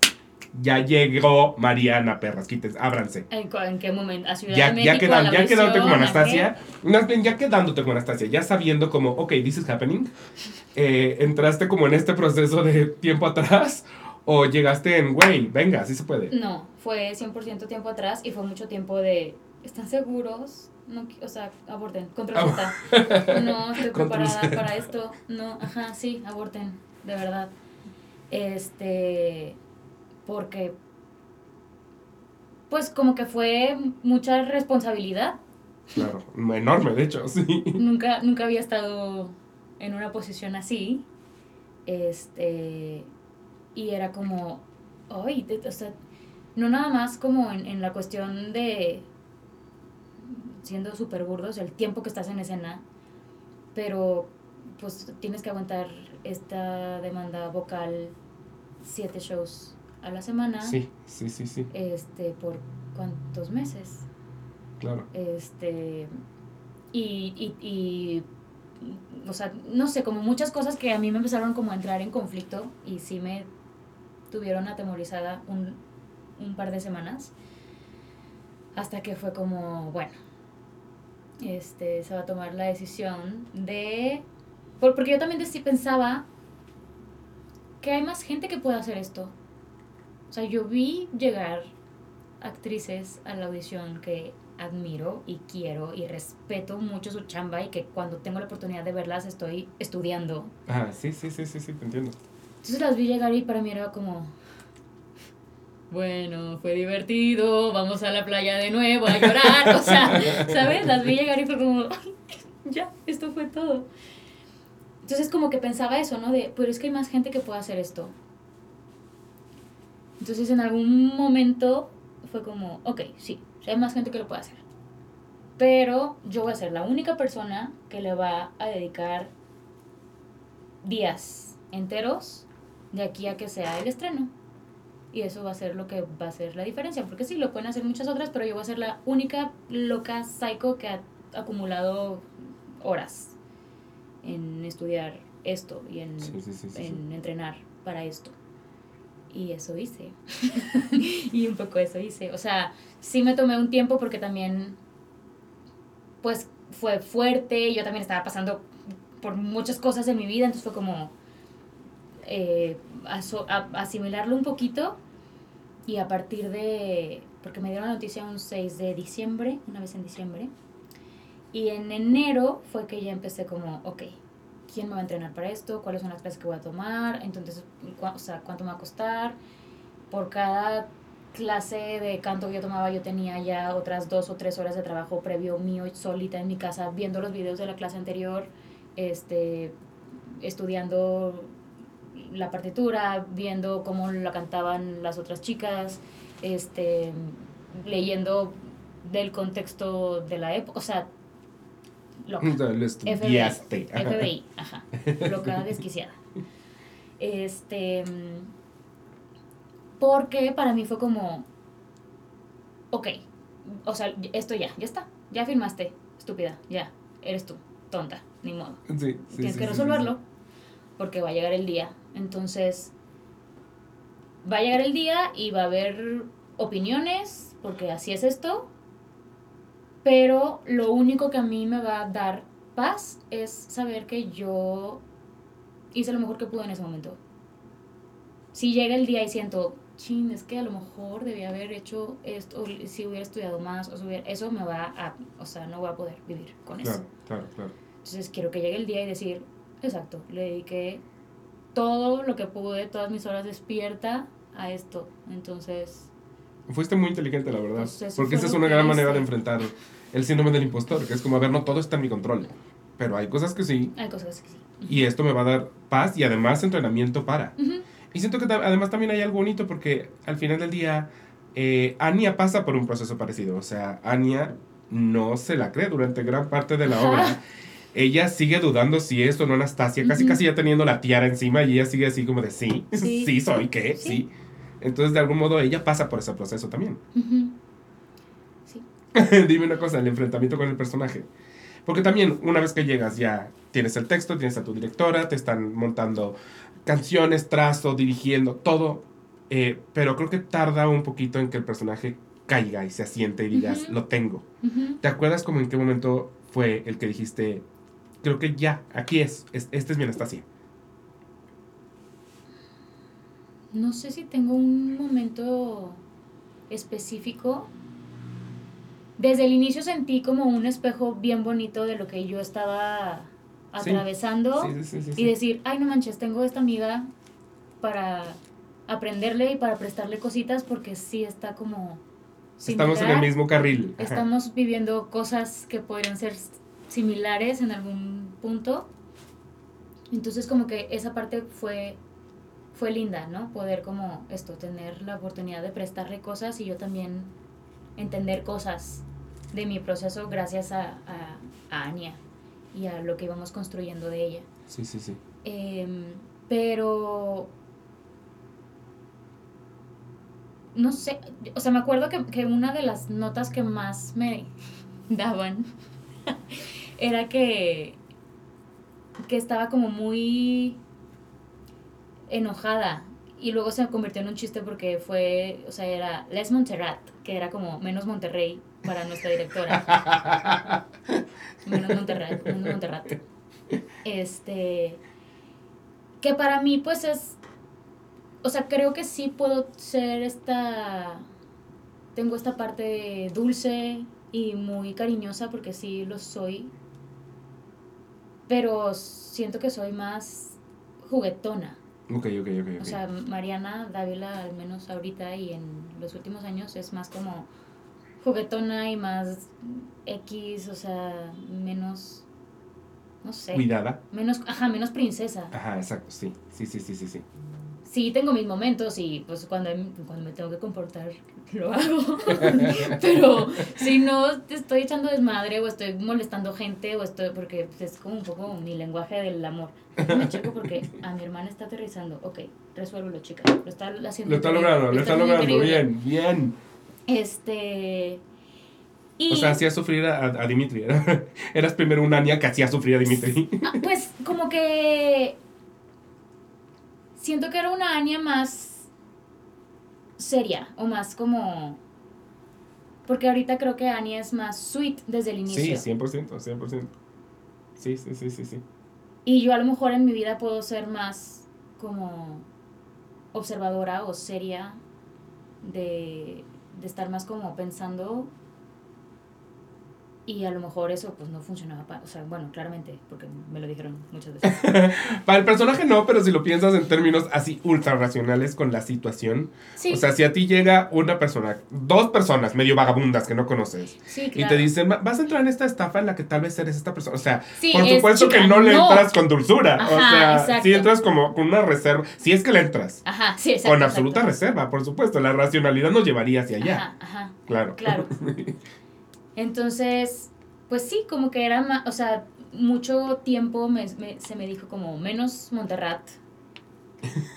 A: Ya llegó Mariana Perras, quítense, ábranse.
C: ¿En, qué momento? A Ciudad
A: Ya,
C: de
A: ya,
C: México,
A: quedan-
C: a la
A: ya quedándote como. Anastasia, más bien ya quedándote como Anastasia, ya sabiendo como, ok, this is happening, eh, entraste como en este proceso de tiempo atrás o llegaste en, güey, venga, así se puede.
C: No, fue 100% tiempo atrás y fue mucho tiempo de, ¿están seguros? No, o sea, aborten, control Z. No, estoy preparada para esto. No, ajá, sí, aborten, de verdad. Este, porque, pues como que fue mucha responsabilidad.
A: Claro, enorme, de hecho, sí.
C: Nunca, nunca había estado en una posición así. Este, y era como, ay, de- o sea, no nada más como en, en la cuestión de, siendo súper burdos, el tiempo que estás en escena, pero pues tienes que aguantar esta demanda vocal siete shows a la semana,
A: Sí, sí, sí, sí,
C: este, por cuántos meses.
A: claro.
C: Este. Y, y, y, O sea, no sé, como muchas cosas que a mí me empezaron como a entrar en conflicto y sí me tuvieron atemorizada un, un par de semanas. Hasta que fue como, bueno, este, se va a tomar la decisión de. por- porque yo también sí pensaba que hay más gente que puede hacer esto. O sea, yo vi llegar actrices a la audición que admiro y quiero y respeto mucho su chamba y que cuando tengo la oportunidad de verlas estoy estudiando.
A: Ah, sí, sí, sí, sí, sí, te entiendo.
C: Entonces las vi llegar y para mí era como, bueno, fue divertido, vamos a la playa de nuevo a llorar, o sea, ¿sabes? Las vi llegar y fue como, ya, esto fue todo. Entonces como que pensaba eso, ¿no? De, pero es que hay más gente que puede hacer esto. Entonces en algún momento fue como, ok, sí, hay más gente que lo puede hacer. Pero yo voy a ser la única persona que le va a dedicar días enteros de aquí a que sea el estreno. Y eso va a ser lo que va a ser la diferencia. Porque sí, lo pueden hacer muchas otras, pero yo voy a ser la única loca psycho que ha acumulado horas en estudiar esto y en,
A: Sí, sí, sí, sí,
C: en entrenar para esto. Y eso hice. y un poco eso hice. O sea, sí me tomé un tiempo porque también, pues, fue fuerte. Yo también estaba pasando por muchas cosas en mi vida, entonces fue como eh, asimilarlo un poquito. Y a partir de, porque me dieron la noticia un 6 de diciembre, una vez en diciembre. Y en enero fue que ya empecé como, ok, ¿quién me va a entrenar para esto? ¿Cuáles son las clases que voy a tomar? Entonces, o sea, ¿cuánto me va a costar? Por cada clase de canto que yo tomaba, yo tenía ya otras dos o tres horas de trabajo previo mío solita en mi casa, viendo los videos de la clase anterior, este, estudiando la partitura, viendo cómo la cantaban las otras chicas, este, leyendo del contexto de la época, o sea, loca.
A: Lo estudiaste. Ajá.
C: FBI, ajá. Loca desquiciada. Este. Porque para mí fue como. Ok. O sea, esto ya, ya está. Ya firmaste. Estúpida, ya. Eres tú. Tonta. Ni modo.
A: Sí, sí,
C: Tienes
A: sí,
C: que resolverlo. Porque va a llegar el día. Entonces. Va a llegar el día y va a haber opiniones. Porque así es esto. Pero lo único que a mí me va a dar paz es saber que yo hice lo mejor que pude en ese momento. Si llega el día y siento, chin, es que a lo mejor debía haber hecho esto, o si hubiera estudiado más, o si hubiera- eso me va a, o sea, no voy a poder vivir con eso.
A: Claro, claro, claro.
C: Entonces quiero que llegue el día y decir, exacto, le dediqué todo lo que pude, todas mis horas despierta a esto. Entonces,
A: Fuiste muy inteligente, la verdad.
C: Pues
A: porque esa es una gran manera de enfrentar el síndrome del impostor, que es como, a ver, no todo está en mi control. Pero hay cosas que sí,
C: hay cosas que sí.
A: y esto me va a dar paz y además entrenamiento para.
C: Ujú.
A: Y siento que además también hay algo bonito porque al final del día, eh, Anya pasa por un proceso parecido. O sea, Anya no se la cree durante gran parte de la obra. Ella sigue dudando si es o no Anastasia, casi casi ya teniendo la tiara encima y ella sigue así como de sí, sí,
C: Sí.
A: soy, ¿qué?
C: Sí.
A: Sí. Entonces, de algún modo, ella pasa por ese proceso también.
C: Sí.
A: Dime una cosa, el enfrentamiento con el personaje. Porque también, una vez que llegas, ya tienes el texto, tienes a tu directora, te están montando canciones, trazo, dirigiendo, todo. eh, pero creo que tarda un poquito en que el personaje caiga y se asiente y digas, lo tengo. ¿Te acuerdas como en qué momento fue el que dijiste, creo que ya, aquí es, es este es mi Anastasia?
C: No sé si tengo un momento específico. Desde el inicio sentí como un espejo bien bonito de lo que yo estaba atravesando
A: Sí, sí, sí,
C: y decir, ay no manches, tengo esta amiga para aprenderle y para prestarle cositas porque sí está como...
A: Estamos en el mismo carril. Ajá.
C: Estamos viviendo cosas que podrían ser similares en algún punto. Entonces como que esa parte fue fue linda, ¿no? Poder como esto, tener la oportunidad de prestarle cosas y yo también entender cosas de mi proceso gracias a, a, a Anya y a lo que íbamos construyendo de ella.
A: Sí, sí, sí.
C: Em, pero no sé, o sea, me acuerdo que, que una de las notas que más me daban era que, que estaba como muy enojada y luego se convirtió en un chiste porque fue, o sea, era Les Montserrat, que era como menos Monterrey para nuestra directora. menos Monterrey, menos Montserrat. Este, que para mí pues es, o sea, creo que sí puedo ser esta, tengo esta parte dulce y muy cariñosa porque sí lo soy, pero siento que soy más juguetona.
A: Ok, ok, ok. ok.
C: O sea, Mariana Dávila, al menos ahorita y en los últimos años, es más como juguetona y más X, o sea, menos, no sé,
A: Cuidada.
C: menos, ajá, menos princesa.
A: Ajá, exacto, sí. Sí, sí, sí, sí, sí.
C: Sí tengo mis momentos y pues cuando, cuando me tengo que comportar lo hago. Pero si no estoy echando desmadre o estoy molestando gente o estoy, porque pues, es como un poco mi lenguaje del amor. Me checo porque a mi hermana está aterrizando. Ok, resuélvelo, chica. Lo está haciendo.
A: Lo está logrando, lo está logrando. Bien, bien.
C: Este.
A: O sea, hacía sufrir a, a Dimitri. Eras primero una Anya que hacía sufrir a Dimitri.
C: Ah, pues como que siento que era una Anya más seria o más como... Porque ahorita creo que Anya es más sweet desde el inicio.
A: Sí, 100%, 100%. Sí, sí, sí, sí, sí.
C: Y yo a lo mejor en mi vida puedo ser más como observadora o seria de, de estar más como pensando y a lo mejor eso pues no funcionaba para, o sea, bueno, claramente, porque me lo dijeron muchas veces.
A: para el personaje no, pero si lo piensas en términos así ultra racionales con la situación. O sea, si a ti llega una persona, dos personas medio vagabundas que no conoces, y te dicen, vas a entrar en esta estafa en la que tal vez eres esta persona. O sea, por supuesto que no le entras con dulzura. o sea, si entras como con una reserva, si es que le entras.
C: Ajá, sí,
A: Con absoluta reserva, por supuesto. La racionalidad nos llevaría hacia allá.
C: Ajá, ajá.
A: Claro.
C: Claro. Entonces, pues sí, como que era más, o sea, mucho tiempo me, se me dijo como menos Montserrat.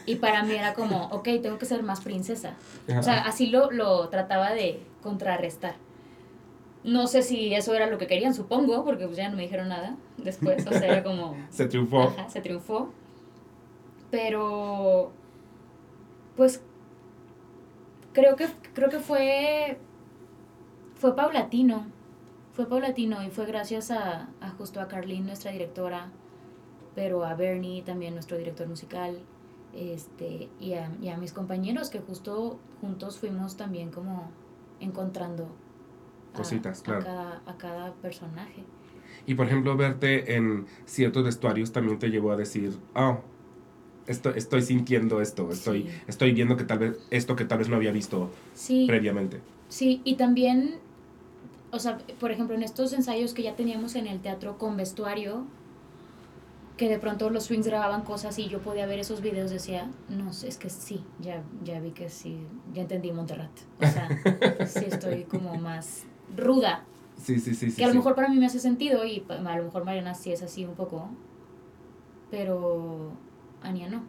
C: Y para mí era como, ok, tengo que ser más princesa. O sea, así lo, lo trataba de contrarrestar. No sé si eso era lo que querían, supongo, porque pues ya no me dijeron nada después. O sea, era como...
A: se triunfó.
C: Ajá, se triunfó. Pero, pues, creo que, creo que fue, fue paulatino fue paulatino y fue gracias a, justo a Carlene, nuestra directora, pero a Bernie, también nuestro director musical, este, y a, mis compañeros que justo juntos fuimos también como encontrando
A: cositas, claro.
C: A cada, personaje.
A: Y por ejemplo, verte en ciertos vestuarios también te llevó a decir, oh, estoy, estoy sintiendo esto, estoy, estoy viendo que tal vez esto que tal vez no había visto previamente.
C: Sí, y también o sea, por ejemplo, en estos ensayos que ya teníamos en el teatro con vestuario, que de pronto los swings grababan cosas y yo podía ver esos videos, decía, no, es que sí, ya, ya vi que sí, ya entendí Montserrat. O sea, sí estoy como más ruda.
A: Sí, sí, sí.
C: Que a lo mejor para mí me hace sentido y a lo mejor Mariana sí es así un poco, pero Ania no.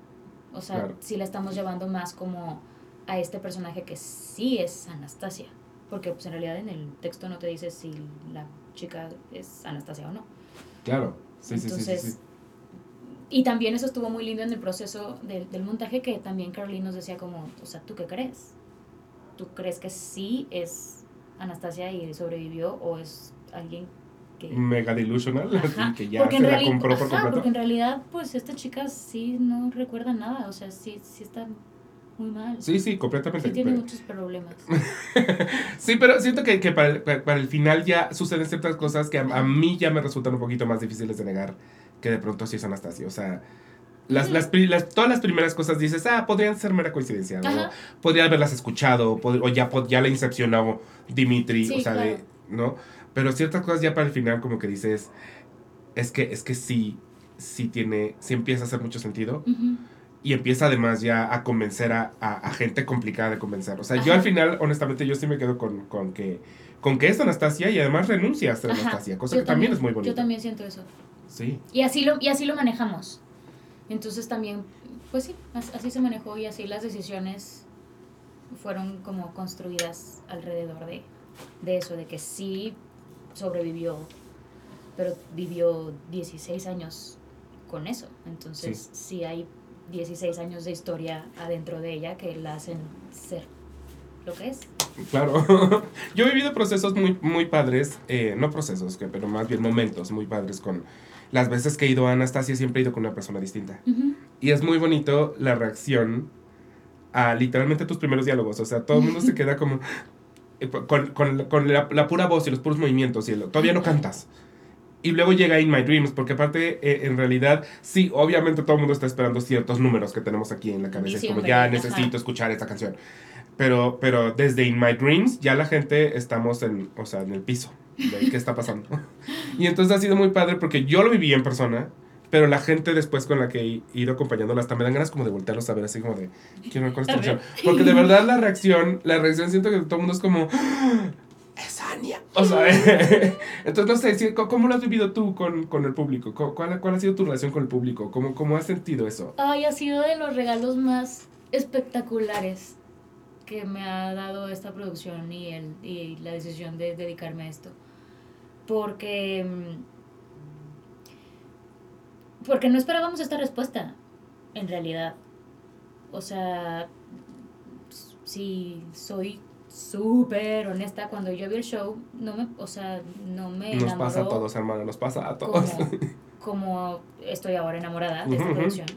C: O sea, sí la estamos llevando más como a este personaje que sí es Anastasia porque pues en realidad en el texto no te dice si la chica es Anastasia o no.
A: Claro, sí, sí, sí, sí,
C: Y también eso estuvo muy lindo en el proceso del, del montaje, que también Caroline nos decía como, o sea, ¿tú qué crees? ¿Tú crees que sí es Anastasia y sobrevivió o es alguien que...
A: Mega delusional, que ya se la compró por completo.
C: porque en realidad, pues, esta chica sí no recuerda nada, o sea, sí, sí está muy mal.
A: Sí, sí, completamente.
C: Sí, tiene muchos problemas.
A: sí, pero siento que, que para, el, para, el final ya suceden ciertas cosas que a, mí ya me resultan un poquito más difíciles de negar que de pronto sí es Anastasia. O sea, las, las, todas las primeras cosas dices, ah, podrían ser mera coincidencia, ¿no? Podría haberlas escuchado, o ya, ya la incepcionó Dimitri, o sea, de, ¿no? Pero ciertas cosas ya para el final como que dices, es que, es que sí, sí tiene, sí empieza a hacer mucho sentido y empieza además ya a convencer a, a, gente complicada de convencer. O sea, yo al final, honestamente, yo sí me quedo con, con, que, con que es Anastasia y además renuncia a ser Anastasia, cosa que también, es muy bonita.
C: Yo también siento eso.
A: Sí.
C: Y así lo, y así lo manejamos. Entonces también, pues sí, así se manejó y así las decisiones fueron como construidas alrededor de, de eso, de que sí sobrevivió, pero vivió 16 años con eso. Entonces, sí hay 16 años de historia adentro de ella que la hacen ser lo que es.
A: Claro, yo he vivido procesos muy, muy padres, eh, no procesos, que, pero más bien momentos muy padres con las veces que he ido a Anastasia, siempre he ido con una persona distinta. Y es muy bonito la reacción a literalmente tus primeros diálogos, o sea, todo el mundo se queda como eh, con, con, con la, la, pura voz y los puros movimientos y el, todavía no cantas. Y luego llega In My Dreams, porque aparte, eh, en realidad, sí, obviamente todo el mundo está esperando ciertos números que tenemos aquí en la cabeza. como ya necesito escuchar esta canción. Pero, pero desde In My Dreams ya la gente estamos en, o sea, en el piso. De ¿Qué está pasando? y entonces ha sido muy padre porque yo lo viví en persona pero la gente después con la que he ido acompañándola hasta me dan ganas como de voltearlos a ver así como de quiero ver cuál es
C: A
A: tu reacción.
C: ver.
A: Porque de verdad la reacción, la reacción siento que todo el mundo es como "¡Ah! es Ania. O sea, entonces no sé, ¿cómo lo has vivido tú con, con el público? ¿Cu- ¿Cuál, ¿Cuál ha sido tu relación con el público? ¿Cómo, cómo has sentido eso?
C: Ay, ha sido de los regalos más espectaculares que me ha dado esta producción y, el, y la decisión de dedicarme a esto. Porque. mm, Porque no esperábamos esta respuesta, en realidad. O sea, si soy súper honesta, cuando yo vi el show, no me, o sea, no me
A: Nos
C: enamoró
A: pasa a todos, hermano, nos pasa a todos.
C: como, como estoy ahora enamorada de esta producción.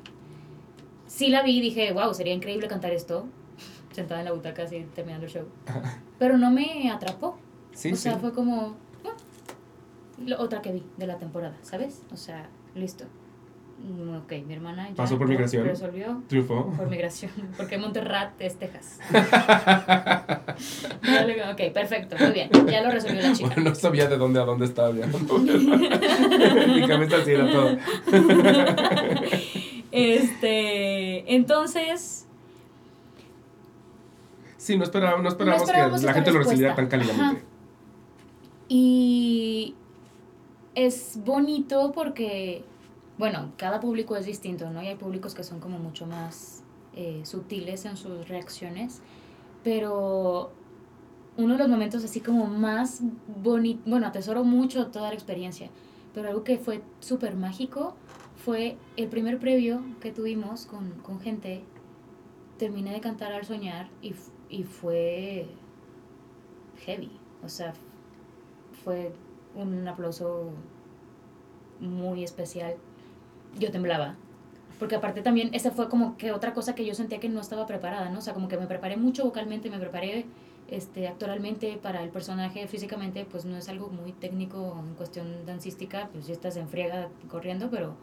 C: Sí la vi y dije, wow, sería increíble cantar esto, sentada en la butaca así terminando el show. Pero no me atrapó.
A: Sí,
C: o sea,
A: sí.
C: fue como ah, lo- otra que vi de la temporada, ¿sabes? O sea, listo. Mm, Ok, mi hermana ya
A: Pasó por migración.
C: resolvió
A: Triunfó.
C: por migración, porque Monterrat es Texas. Ok, perfecto, muy bien, ya lo resolvió la chica.
A: Bueno, no sabía de dónde a dónde estaba viajando. Mi cabeza así era todo.
C: Este, entonces,
A: Sí, no esperábamos, no esperábamos,
C: esperábamos
A: que la gente lo recibiera tan cálidamente.
C: Ajá. y es bonito porque, bueno, cada público es distinto, ¿no? Y hay públicos que son como mucho más eh, sutiles en sus reacciones, pero uno de los momentos así como más bonito, bueno, atesoro mucho toda la experiencia, pero algo que fue súper mágico fue el primer previo que tuvimos con, con gente. Terminé de cantar al soñar y, y fue heavy. O sea, fue un aplauso muy especial. Yo temblaba. Porque aparte también, esa fue como que otra cosa que yo sentía que no estaba preparada, ¿no? O sea, como que me preparé mucho vocalmente, me preparé este, actoralmente para el personaje, físicamente, pues no es algo muy técnico en cuestión dancística, pues ya estás en friega corriendo, pero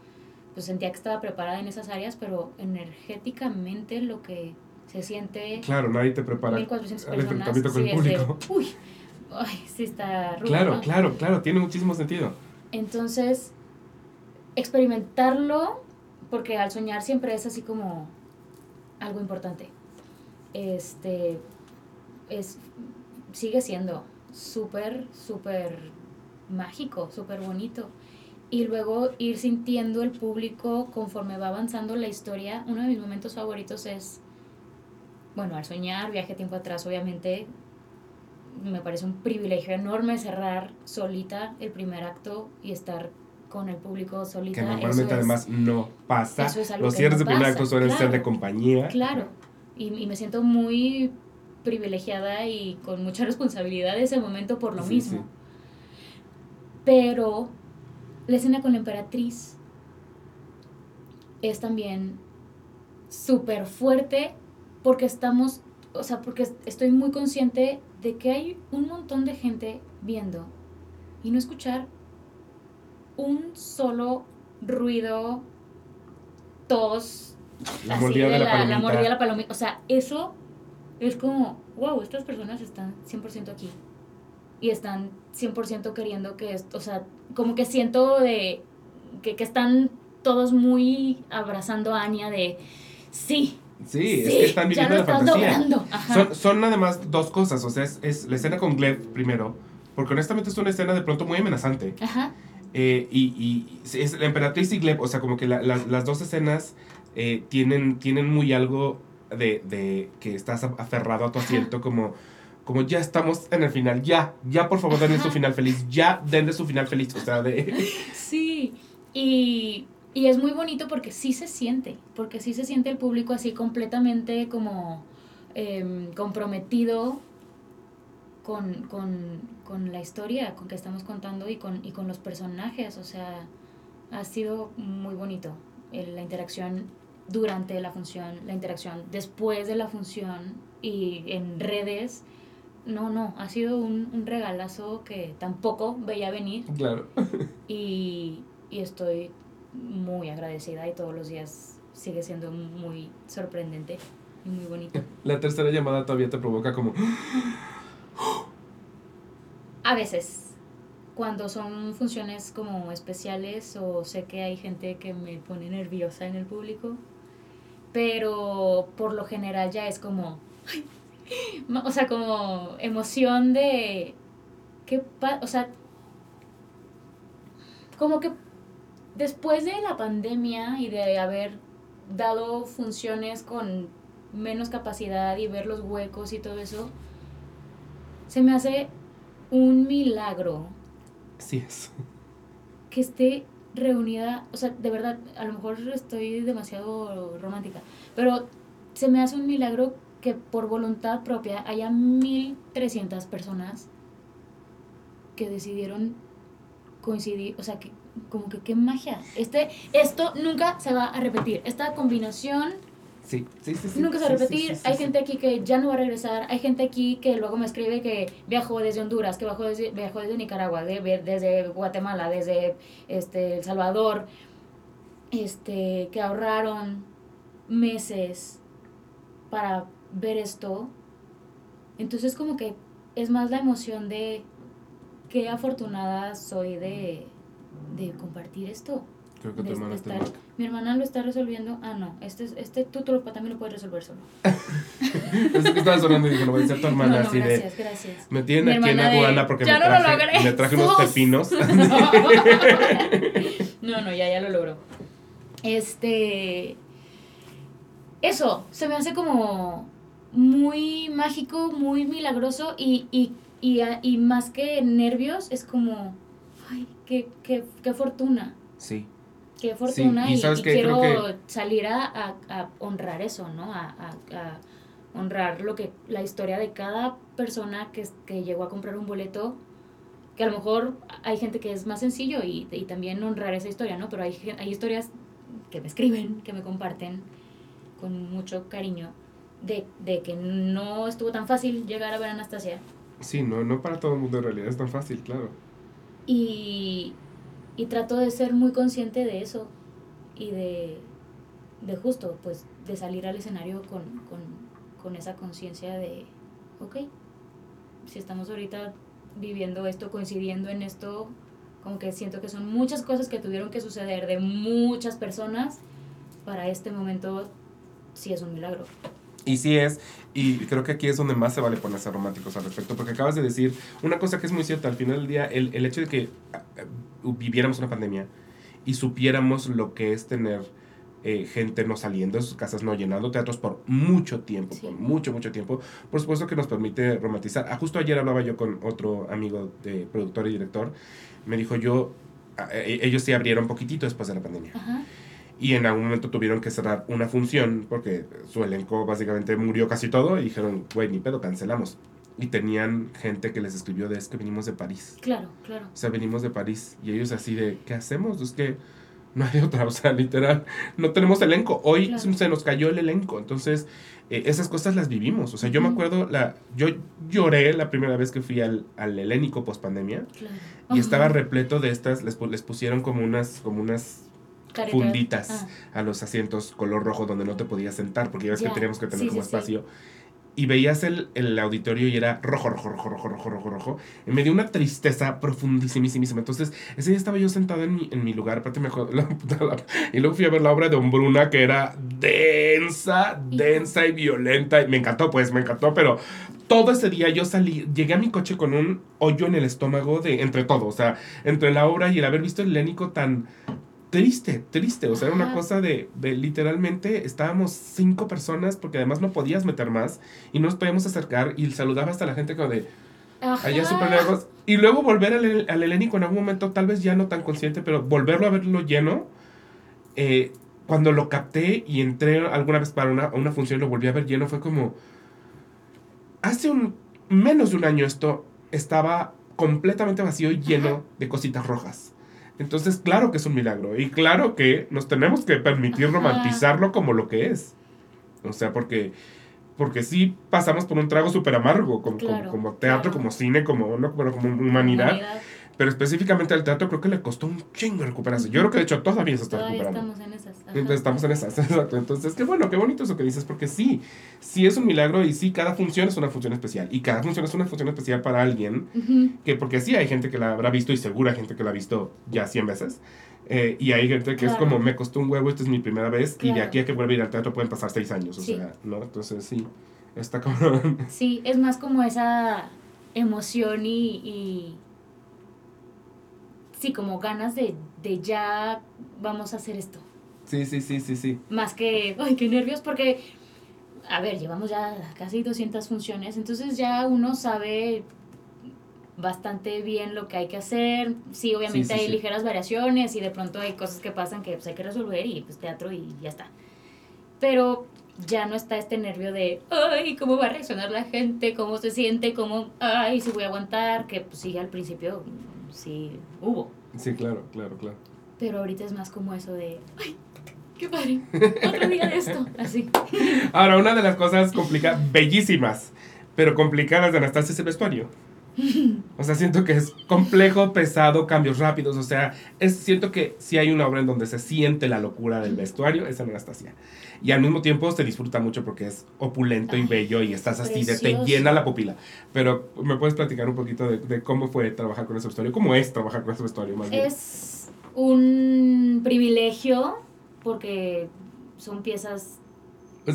C: pues sentía que estaba preparada en esas áreas, pero energéticamente lo que se siente
A: Claro, nadie te prepara
C: 1400
A: al
C: personas
A: enfrentamiento con
C: sí,
A: el
C: es de,
A: público.
C: uy, ay, sí está rudo,
A: Claro,
C: ¿no?
A: claro, claro, tiene muchísimo sentido.
C: Entonces, experimentarlo, porque al soñar siempre es así como algo importante. Este, es, sigue siendo súper, súper mágico, súper bonito. Y luego ir sintiendo el público conforme va avanzando la historia. Uno de mis momentos favoritos es, bueno, al soñar, viaje tiempo atrás, obviamente, me parece un privilegio enorme cerrar solita el primer acto y estar con el público solita.
A: Que
C: Eso
A: normalmente
C: es-
A: además no pasa.
C: eso es algo
A: Los cierres
C: no
A: de primer acto suelen ser de compañía.
C: Claro, y, y me siento muy privilegiada y con mucha responsabilidad de ese momento por lo
A: Sí,
C: mismo.
A: sí.
C: Pero la escena con la emperatriz es también súper fuerte porque estamos, o sea, porque estoy muy consciente de que hay un montón de gente viendo y no escuchar un solo ruido, tos,
A: La
C: así
A: mordida de la,
C: la,
A: palomita.
C: mordida de la palomita. O sea, eso es como, wow, estas personas están 100% aquí. Y están 100% queriendo que esto, o sea, como que siento de que, que están todos muy abrazando a Anya de, sí,
A: Sí, es
C: sí,
A: que están viviendo la fantasía. Son, son además dos cosas. O sea, es, es la escena con Gleb primero. Porque honestamente es una escena de pronto muy amenazante.
C: Ajá.
A: Eh, y, y es la emperatriz y Gleb, o sea, como que la- la- las dos escenas eh, tienen, tienen muy algo de, de que estás aferrado a tu asiento, como, como ya estamos en el final, ya, ya por favor denle su final feliz, ya denle su final feliz, o sea, de...
C: Sí, y, y es muy bonito porque sí se siente, porque sí se siente el público así completamente como em, comprometido con, con, con la historia con que estamos contando y con, y con los personajes, o sea, ha sido muy bonito el- la interacción durante la función, la interacción después de la función y en redes. No, no, ha sido un, un regalazo que tampoco veía venir
A: Claro.
C: y, y estoy muy agradecida y todos los días sigue siendo muy sorprendente y muy bonito.
A: La tercera llamada todavía te provoca como...
C: A veces, cuando son funciones como especiales o sé que hay gente que me pone nerviosa en el público, pero por lo general ya es como, o sea, como emoción de, ¿qué o sea, como que después de la pandemia y de haber dado funciones con menos capacidad y ver los huecos y todo eso, se me hace un milagro
A: Sí es.
C: Que esté reunida, o sea, de verdad, a lo mejor estoy demasiado romántica, pero se me hace un milagro que por voluntad propia haya 1300 personas que decidieron coincidir, o sea, que como que qué magia. Este esto nunca se va a repetir. Esta combinación
A: Sí, sí, sí.
C: Nunca se va a repetir. hay gente aquí que ya no va a regresar. Hay gente aquí que luego me escribe que viajó desde Honduras, que viajó desde, viajó desde Nicaragua, de, desde Guatemala, desde este, El Salvador, este, que ahorraron meses para ver esto. Entonces como que es más la emoción de qué afortunada soy de, de compartir esto.
A: Creo que tu hermana está
C: Mi hermana lo está resolviendo. Ah, no. Este, este tú también lo puedes resolver solo.
A: es que estaba sonando y dije, lo voy a decir tu hermana
C: no,
A: así
C: gracias, de. Gracias,
A: Me tienen aquí en Aguana porque me, traje, me traje unos pepinos.
C: no, no, ya, ya lo logró. Este. Eso, se me hace como muy mágico, muy milagroso y, y, y, y más que nervios, es como. Ay, qué, qué, qué fortuna.
A: Sí.
C: Qué fortuna y, quiero salir a, honrar eso, ¿no? A, honrar lo que la historia de cada persona que, que llegó a comprar un boleto, que a lo mejor hay gente que es más sencillo y, también honrar esa historia, ¿no? Pero hay, hay historias que me escriben, que me comparten con mucho cariño, de, de que no estuvo tan fácil llegar a ver a Anastasia.
A: Sí, no, no para todo el mundo en realidad es tan fácil, claro.
C: Y, y trato de ser muy consciente de eso y de, de justo, pues, de salir al escenario con, con, con esa conciencia de, ok, si estamos ahorita viviendo esto, coincidiendo en esto, como que siento que son muchas cosas que tuvieron que suceder de muchas personas para este momento, sí es un milagro.
A: Y sí es, y creo que aquí es donde más se vale ponerse románticos al respecto, porque acabas de decir una cosa que es muy cierta, al final del día, el, el hecho de que viviéramos una pandemia y supiéramos lo que es tener eh, gente no saliendo de sus casas, no llenando teatros por mucho tiempo, por mucho, mucho tiempo, por supuesto que nos permite romantizar. Ah, justo ayer hablaba yo con otro amigo de productor y director, me dijo yo, eh, ellos sí abrieron poquitito después de la pandemia. Y en algún momento tuvieron que cerrar una función porque su elenco básicamente murió casi todo y dijeron, güey, ni pedo, cancelamos y tenían gente que les escribió de es que venimos de París.
C: Claro, claro.
A: O sea, venimos de París y ellos así de, ¿qué hacemos? Es que no hay otra, o sea, literal, no tenemos elenco. Hoy se nos cayó el elenco, entonces eh, esas cosas las vivimos. O sea, yo me acuerdo, la, yo lloré la primera vez que fui al, al helénico post pandemia claro. y estaba repleto de estas, les, les pusieron como unas, como unas funditas ah. a los asientos color rojo donde no te podías sentar porque ya ves que teníamos que tener como espacio y veías el, el, auditorio y era rojo, rojo, rojo, rojo, rojo, rojo, rojo. Y me dio una tristeza profundísimísima. Entonces, ese día estaba yo sentado en mi, en mi lugar, aparte me la, y luego fui a ver la obra de Hombruna que era densa, densa y violenta. Y me encantó, pues, me encantó, pero todo ese día yo salí, llegué a mi coche con un hoyo en el estómago de entre todo, o sea, entre la obra y el haber visto el Lénico tan triste, triste. O sea, era una cosa de, de, literalmente estábamos cinco personas porque además no podías meter más y no nos podíamos acercar y saludaba hasta la gente como de allá súper lejos. Y luego volver al, al helénico en algún momento, tal vez ya no tan consciente, pero volverlo a verlo lleno. Eh, cuando lo capté y entré alguna vez para una, una función y lo volví a ver lleno, fue como. Hace un menos de un año esto estaba completamente vacío y lleno de cositas rojas. Entonces, claro que es un milagro y claro que nos tenemos que permitir romantizarlo como lo que es. O sea, porque, porque sí pasamos por un trago súper amargo, como, como, teatro, como cine, como, como humanidad. Pero específicamente al teatro creo que le costó un chingo recuperarse. Yo creo que de hecho todavía se está
C: Todavía
A: recuperando.
C: estamos en esas. ajá.
A: Entonces, estamos en esas, exacto. Entonces, qué bueno, qué bonito eso que dices, porque sí, sí es un milagro y sí, cada función es una función especial. Y cada función es una función especial para alguien,
C: Ujú.
A: que porque sí hay gente que la habrá visto y segura gente que la ha visto ya 100 veces. Eh, y hay gente que es
C: Claro.
A: como, me costó un huevo, esta es mi primera vez, y de
C: Claro.
A: aquí a que vuelva a ir al teatro pueden pasar 6 años, o
C: Sí.
A: sea, ¿no? Entonces, sí, está como...
C: Sí, es más como esa emoción y, y- sí, como ganas de, de ya vamos a hacer esto.
A: sí, sí, sí, sí, sí.
C: Más que, ay, qué nervios, porque, a ver, llevamos ya casi 200 funciones, entonces ya uno sabe bastante bien lo que hay que hacer. Sí, obviamente
A: Sí, sí,
C: hay
A: sí.
C: ligeras variaciones y de pronto hay cosas que pasan que pues, hay que resolver y pues teatro y ya está. Pero ya no está este nervio de, ay, ¿cómo va a reaccionar la gente? ¿Cómo se siente? ¿Cómo, ay, si voy a aguantar? Que pues sí, al principio sí hubo.
A: Sí, claro, claro, claro.
C: Pero ahorita es más como eso de, ay, qué padre, otro día de esto, así.
A: Ahora, una de las cosas complicadas, bellísimas, pero complicadas de Anastasia es el vestuario. O sea, siento que es complejo, pesado, cambios rápidos. O sea, es, siento que si hay una obra en donde se siente la locura del vestuario, es Anastasia. Y al mismo tiempo se disfruta mucho porque es opulento y
C: Ay,
A: bello y estás así, de, te llena la pupila. Pero, ¿me puedes platicar un poquito de, de cómo fue trabajar con ese vestuario? ¿Cómo es trabajar con ese vestuario, más bien?
C: Es un privilegio porque son piezas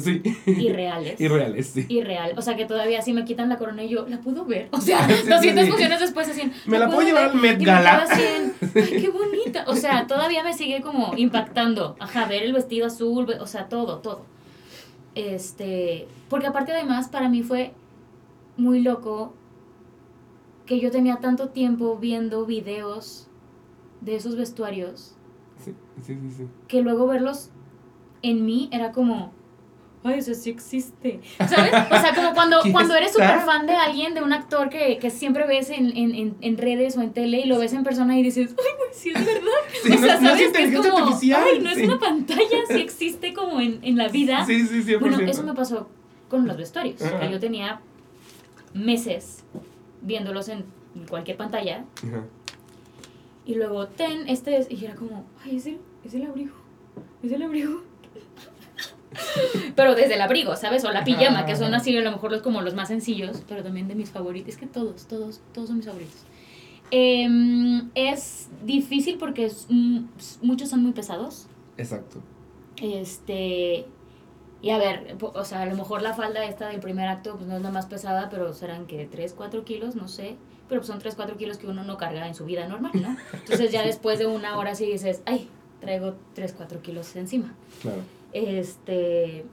A: Sí.
C: irreales.
A: Irreales, sí.
C: Irreal. O sea, que todavía si me quitan la corona y yo, ¿la puedo ver? O sea,
A: Sí, sí,
C: 200
A: sí.
C: funciones después así.
A: ¿Me la puedo llevar al Met
C: me
A: Gala?
C: Ay, qué bonita. O sea, todavía me sigue como impactando. Ajá, ver el vestido azul, o sea, todo, todo. Este, porque aparte además para mí fue muy loco que yo tenía tanto tiempo viendo videos de esos vestuarios
A: Sí, sí, sí. sí.
C: que luego verlos en mí era como, ay, eso sí existe. ¿Sabes? O sea, como cuando,
A: ¿Quién
C: cuando eres súper fan de alguien, de un actor que, que siempre ves en, en, en, redes o en tele y lo ves en persona y dices, ay, güey, sí es verdad.
A: Sí,
C: o
A: no,
C: sea,
A: no es
C: ¿sabes? Que
A: inteligencia
C: como,
A: artificial.
C: Ay, no es
A: sí.
C: una pantalla, sí existe como en, en la vida.
A: Sí, sí, 100%.
C: Bueno, eso me pasó con los vestuarios,
A: Ajá.
C: que yo tenía meses viéndolos en cualquier pantalla
A: Ajá.
C: y luego, ten, este es. Y era como, ay, es el, es el abrigo. Es el abrigo. pero desde el abrigo, ¿sabes? O la pijama, que son así a lo mejor los, como los más sencillos, pero también de mis favoritos. Es que todos, todos, todos son mis favoritos. Em, es difícil porque es, mm, muchos son muy pesados.
A: Exacto.
C: Este. Y a ver, o sea, a lo mejor la falda esta del primer acto pues no es la más pesada, pero serán que 3, 4 kilos, no sé. Pero pues son 3, 4 kilos que uno no carga en su vida normal, ¿no? Entonces ya después de una hora sí dices, ay, traigo 3, 4 kilos encima.
A: Claro.
C: Este.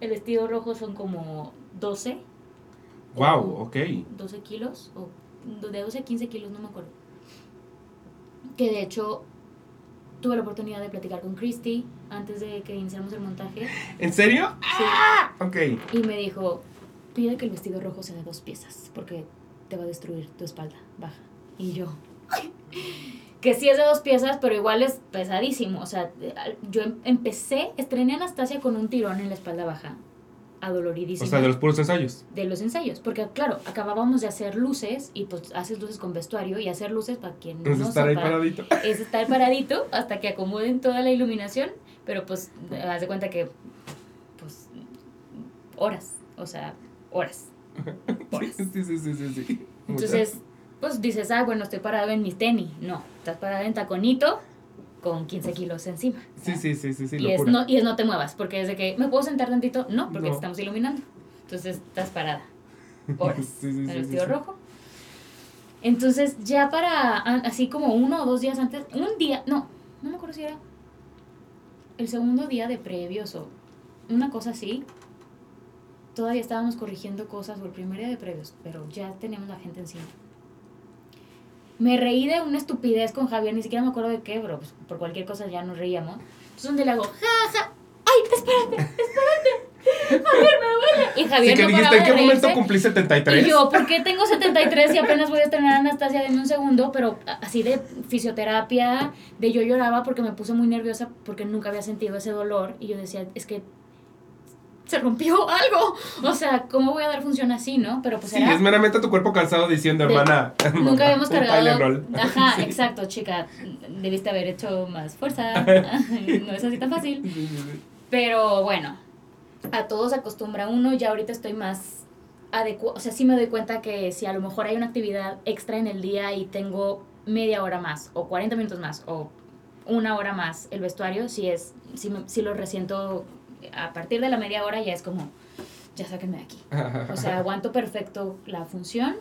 C: El vestido rojo son como 12.
A: Wow, ok.
C: 12 kilos, o de 12 a 15 kilos, no me acuerdo. Que de hecho tuve la oportunidad de platicar con Christy antes de que iniciáramos el montaje.
A: ¿En serio?
C: Sí.
A: Ok.
C: Y me dijo, pide que el vestido rojo sea de dos piezas, porque te va a destruir tu espalda baja. Y yo. Que sí es de dos piezas, pero igual es pesadísimo. O sea, yo em- empecé, estrené a Anastasia con un tirón en la espalda baja,
A: O
C: adoloridísima.
A: sea, de los puros ensayos.
C: de los ensayos, porque claro, acabábamos de hacer luces y pues haces luces con vestuario y hacer luces para quien
A: Es
C: no
A: estar ahí paradito.
C: es estar paradito hasta que acomoden toda la iluminación, pero pues haz de cuenta que pues horas, o sea, horas. horas.
A: Sí, sí, sí, sí, sí.
C: Entonces, pues dices, ah, bueno, estoy parado en mis tenis. No, estás parado en taconito con 15 kilos encima.
A: Sí, sí, sí, sí, sí,
C: y, es no, y es no te muevas, porque es de que, ¿me puedo sentar tantito? No, porque
A: No.
C: te estamos iluminando. Entonces estás parada. Horas.
A: Sí, sí,
C: el vestido
A: sí.
C: rojo. Entonces, ya para, así como uno o dos días antes, un día, no, no me acuerdo si era el segundo día de previos o una cosa así. Todavía estábamos corrigiendo cosas, o el primer día de previos, pero ya teníamos la gente encima. Me reí de una estupidez con Javier, ni siquiera me acuerdo de qué, pero pues, por cualquier cosa ya nos reíamos. Entonces, donde le hago, ja, ja, ay, espérate, espérate, Javier, me duele. Y
A: Sí,
C: Javier
A: que
C: no
A: dijiste, ¿en qué momento cumplí 73?
C: Y yo, ¿por qué tengo 73 y apenas voy a estrenar a Anastasia en un segundo? Pero así de fisioterapia, de yo lloraba porque me puse muy nerviosa porque nunca había sentido ese dolor. Y yo decía, es que se rompió algo. O sea, ¿cómo voy a dar función así, no? Pero pues
A: Sí,
C: era...
A: es meramente tu cuerpo cansado diciendo,
C: De-
A: hermana.
C: Nunca habíamos cargado. Ajá, exacto, chica. Debiste haber hecho más fuerza. no es así tan fácil. Pero bueno, a todos acostumbra uno. Ya ahorita estoy más adecuado. O sea, sí me doy cuenta que si a lo mejor hay una actividad extra en el día y tengo media hora más, o 40 minutos más, o una hora más el vestuario, sí es, sí, me- sí lo resiento. A partir de la media hora ya es como, ya sáquenme de aquí. O sea, aguanto perfecto la función,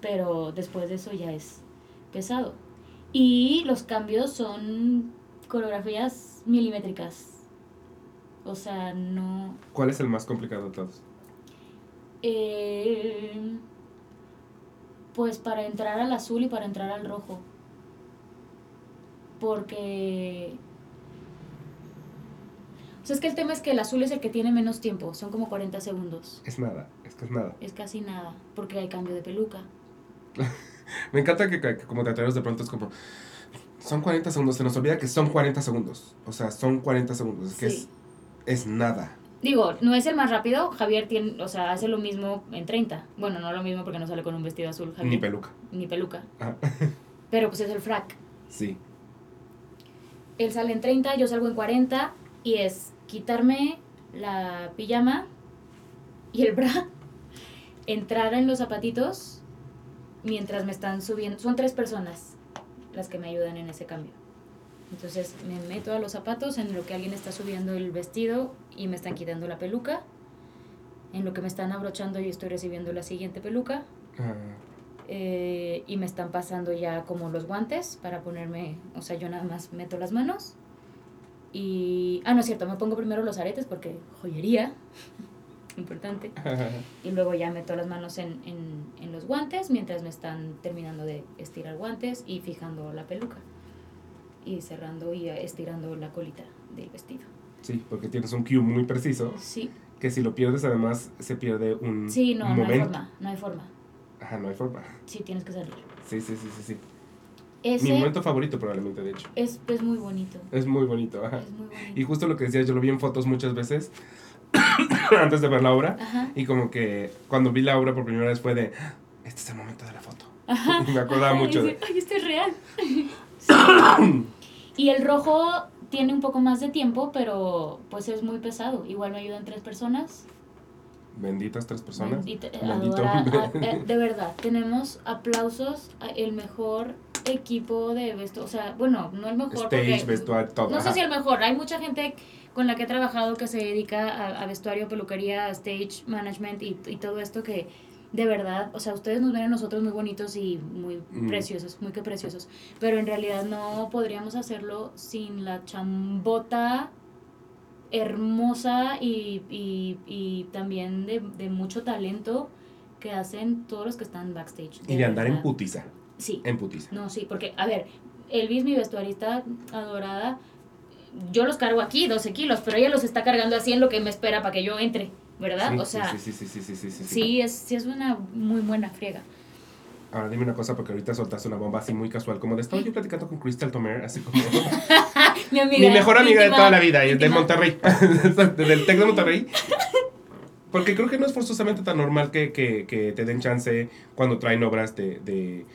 C: pero después de eso ya es pesado. Y los cambios son coreografías milimétricas. O sea, no...
A: ¿Cuál es el más complicado de todos?
C: eh, pues para entrar al azul y para entrar al rojo. Porque... O sea, es que el tema es que el azul es el que tiene menos tiempo, son como 40 segundos.
A: Es nada, es que es nada.
C: Es casi nada, porque hay cambio de peluca.
A: Me encanta que, que como teatreros de pronto es como. Son 40 segundos, se nos olvida que son 40 segundos. O sea, son 40 segundos, es que
C: Sí.
A: es, es nada.
C: Digo, no es el más rápido, Javier tiene, o sea, hace lo mismo en 30. Bueno, no lo mismo porque no sale con un vestido azul, Javier.
A: Ni peluca.
C: Ni peluca.
A: Ajá.
C: Pero pues es el frac.
A: Sí.
C: Él sale en 30, yo salgo en 40 y es quitarme la pijama y el bra, entrar en los zapatitos mientras me están subiendo. Son tres personas las que me ayudan en ese cambio. Entonces me meto a los zapatos en lo que alguien está subiendo el vestido y me están quitando la peluca. En lo que me están abrochando yo estoy recibiendo la siguiente peluca.
A: Ah,
C: eh, y me están pasando ya como los guantes para ponerme, o sea, yo nada más meto las manos y, ah, no es cierto, me pongo primero los aretes porque joyería, importante, y luego ya meto las manos en, en, en los guantes mientras me están terminando de estirar guantes y fijando la peluca y cerrando y estirando la colita del vestido.
A: sí, porque tienes un cue muy preciso.
C: Sí,
A: Que si lo pierdes, además, se pierde un
C: sí, no, no hay
A: momento.
C: forma, no hay forma.
A: Ajá, no hay forma.
C: Sí, tienes que salir.
A: Sí, sí, sí, sí, sí.
C: Ese
A: Mi momento favorito, probablemente, de hecho.
C: es, es muy bonito.
A: Es muy bonito, ajá.
C: Es muy bonito.
A: Y justo lo que decías, yo lo vi en fotos muchas veces antes de ver la obra.
C: Ajá.
A: Y como que cuando vi la obra por primera vez fue de, "Ah, este es el momento de la foto.
C: Ajá.
A: Me acordaba
C: Ajá,
A: mucho
C: y
A: de...
C: Ay, esto es real. Sí. Y el rojo tiene un poco más de tiempo, pero pues es muy pesado. Igual me ayudan tres personas.
A: Benditas tres personas.
C: Bendita-
A: Bendito.
C: adora- a- eh, de verdad, tenemos aplausos el mejor equipo de vestuario. O sea, bueno, no el mejor.
A: Stage,
C: porque-
A: vestuario, todo.
C: No sé si el mejor. Hay mucha gente con la que he trabajado que se dedica a, a vestuario, peluquería, stage management y, y todo esto que de verdad, o sea, ustedes nos ven a nosotros muy bonitos y muy
A: Mm.
C: preciosos, muy que preciosos, pero en realidad no podríamos hacerlo sin la chambota hermosa y, y, y también de, de mucho talento que hacen todos los que están backstage.
A: Y de andar en putiza.
C: Sí.
A: En putiza.
C: No, sí, porque, a ver, Elvis, mi vestuarista adorada, yo los cargo aquí, 12 kilos, pero ella los está cargando así en lo que me espera para que yo entre, ¿verdad?
A: Sí,
C: o sea,
A: sí, sí, sí, sí, sí, sí, sí,
C: sí, es, sí es una muy buena friega.
A: Ahora dime una cosa, porque ahorita soltaste una bomba así muy casual, como de estaba yo platicando con Crystal Tomer, así como
C: Mi amiga.
A: mi mejor amiga de toda la vida, y de. Monterrey, del Tec de Monterrey. Porque creo que no es forzosamente tan normal que, que, que te den chance cuando traen obras de, de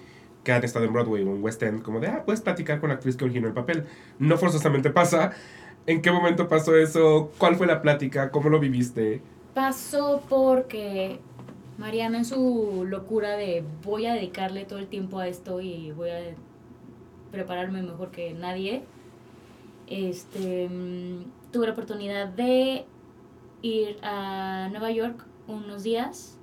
A: que han estado en Broadway o en West End, como de, ah, puedes platicar con la actriz que originó el papel. No forzosamente pasa. ¿En qué momento pasó eso? ¿Cuál fue la plática? ¿Cómo lo viviste?
C: Pasó porque Mariana en su locura de voy a dedicarle todo el tiempo a esto y voy a prepararme mejor que nadie, este, mm, tuve la oportunidad de ir a Nueva York unos días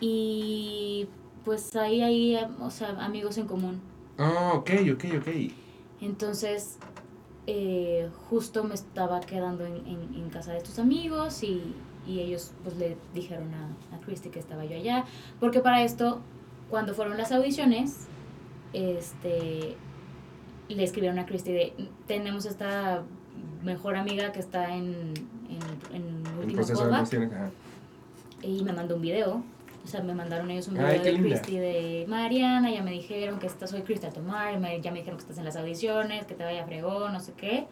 C: y pues ahí hay, o sea, amigos en común.
A: Ah, ok, ok, ok.
C: Entonces, eh, justo me estaba quedando en, en- en casa de estos amigos y, y ellos pues le dijeron a, a Christy que estaba yo allá. Porque para esto, cuando fueron las audiciones, este, le escribieron a Christy de, tenemos esta mejor amiga que está en, en, en
A: El
C: último
A: proceso de
C: callback",
A: emociones. ajá.
C: y me mandó un video. O sea, me mandaron ellos un video de. Christy de Mariana, ya me dijeron que esta soy Crystal Tomar, me- ya me dijeron que estás en las audiciones, que te vaya fregón, no sé qué.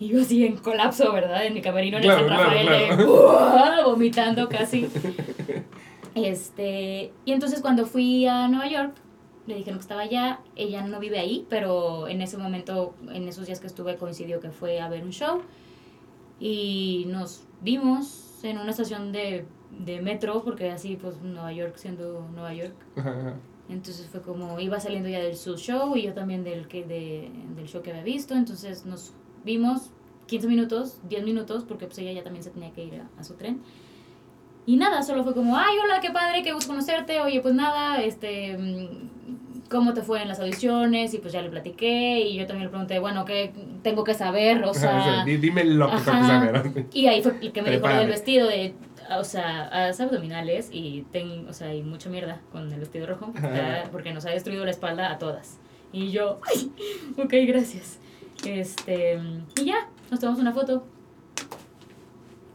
C: Y yo así en colapso, ¿verdad? En mi camerino en
A: Claro,
C: el San
A: claro,
C: Rafael,
A: claro.
C: ¡uah! vomitando casi. Este, y entonces cuando fui a Nueva York, le dijeron que estaba allá. Ella no vive ahí, pero en ese momento, en esos días que estuve, coincidió que fue a ver un show. Y nos vimos en una estación de, de metro, porque así, pues, Nueva York siendo Nueva York.
A: Ajá, ajá.
C: Entonces fue como, iba saliendo ya del su show y yo también del, que, de, del show que había visto. Entonces nos vimos 15 minutos, 10 minutos, porque pues ella ya también se tenía que ir a, a su tren. Y nada, solo fue como, ay, hola, qué padre, qué gusto conocerte. Oye, pues nada, este, mm, ¿cómo te fue en las audiciones? Y pues ya le platiqué y yo también le pregunté, bueno, ¿qué tengo que saber? O
A: O sea,
C: sea,
A: di- dime lo que tengo que saber.
C: y ahí fue el que me dijo lo del vestido de, o sea, haz abdominales y ten, o sea, hay mucha mierda con el vestido rojo, porque nos ha destruido la espalda a todas. Y yo, ay, ok, gracias. Este, y ya, nos tomamos una foto.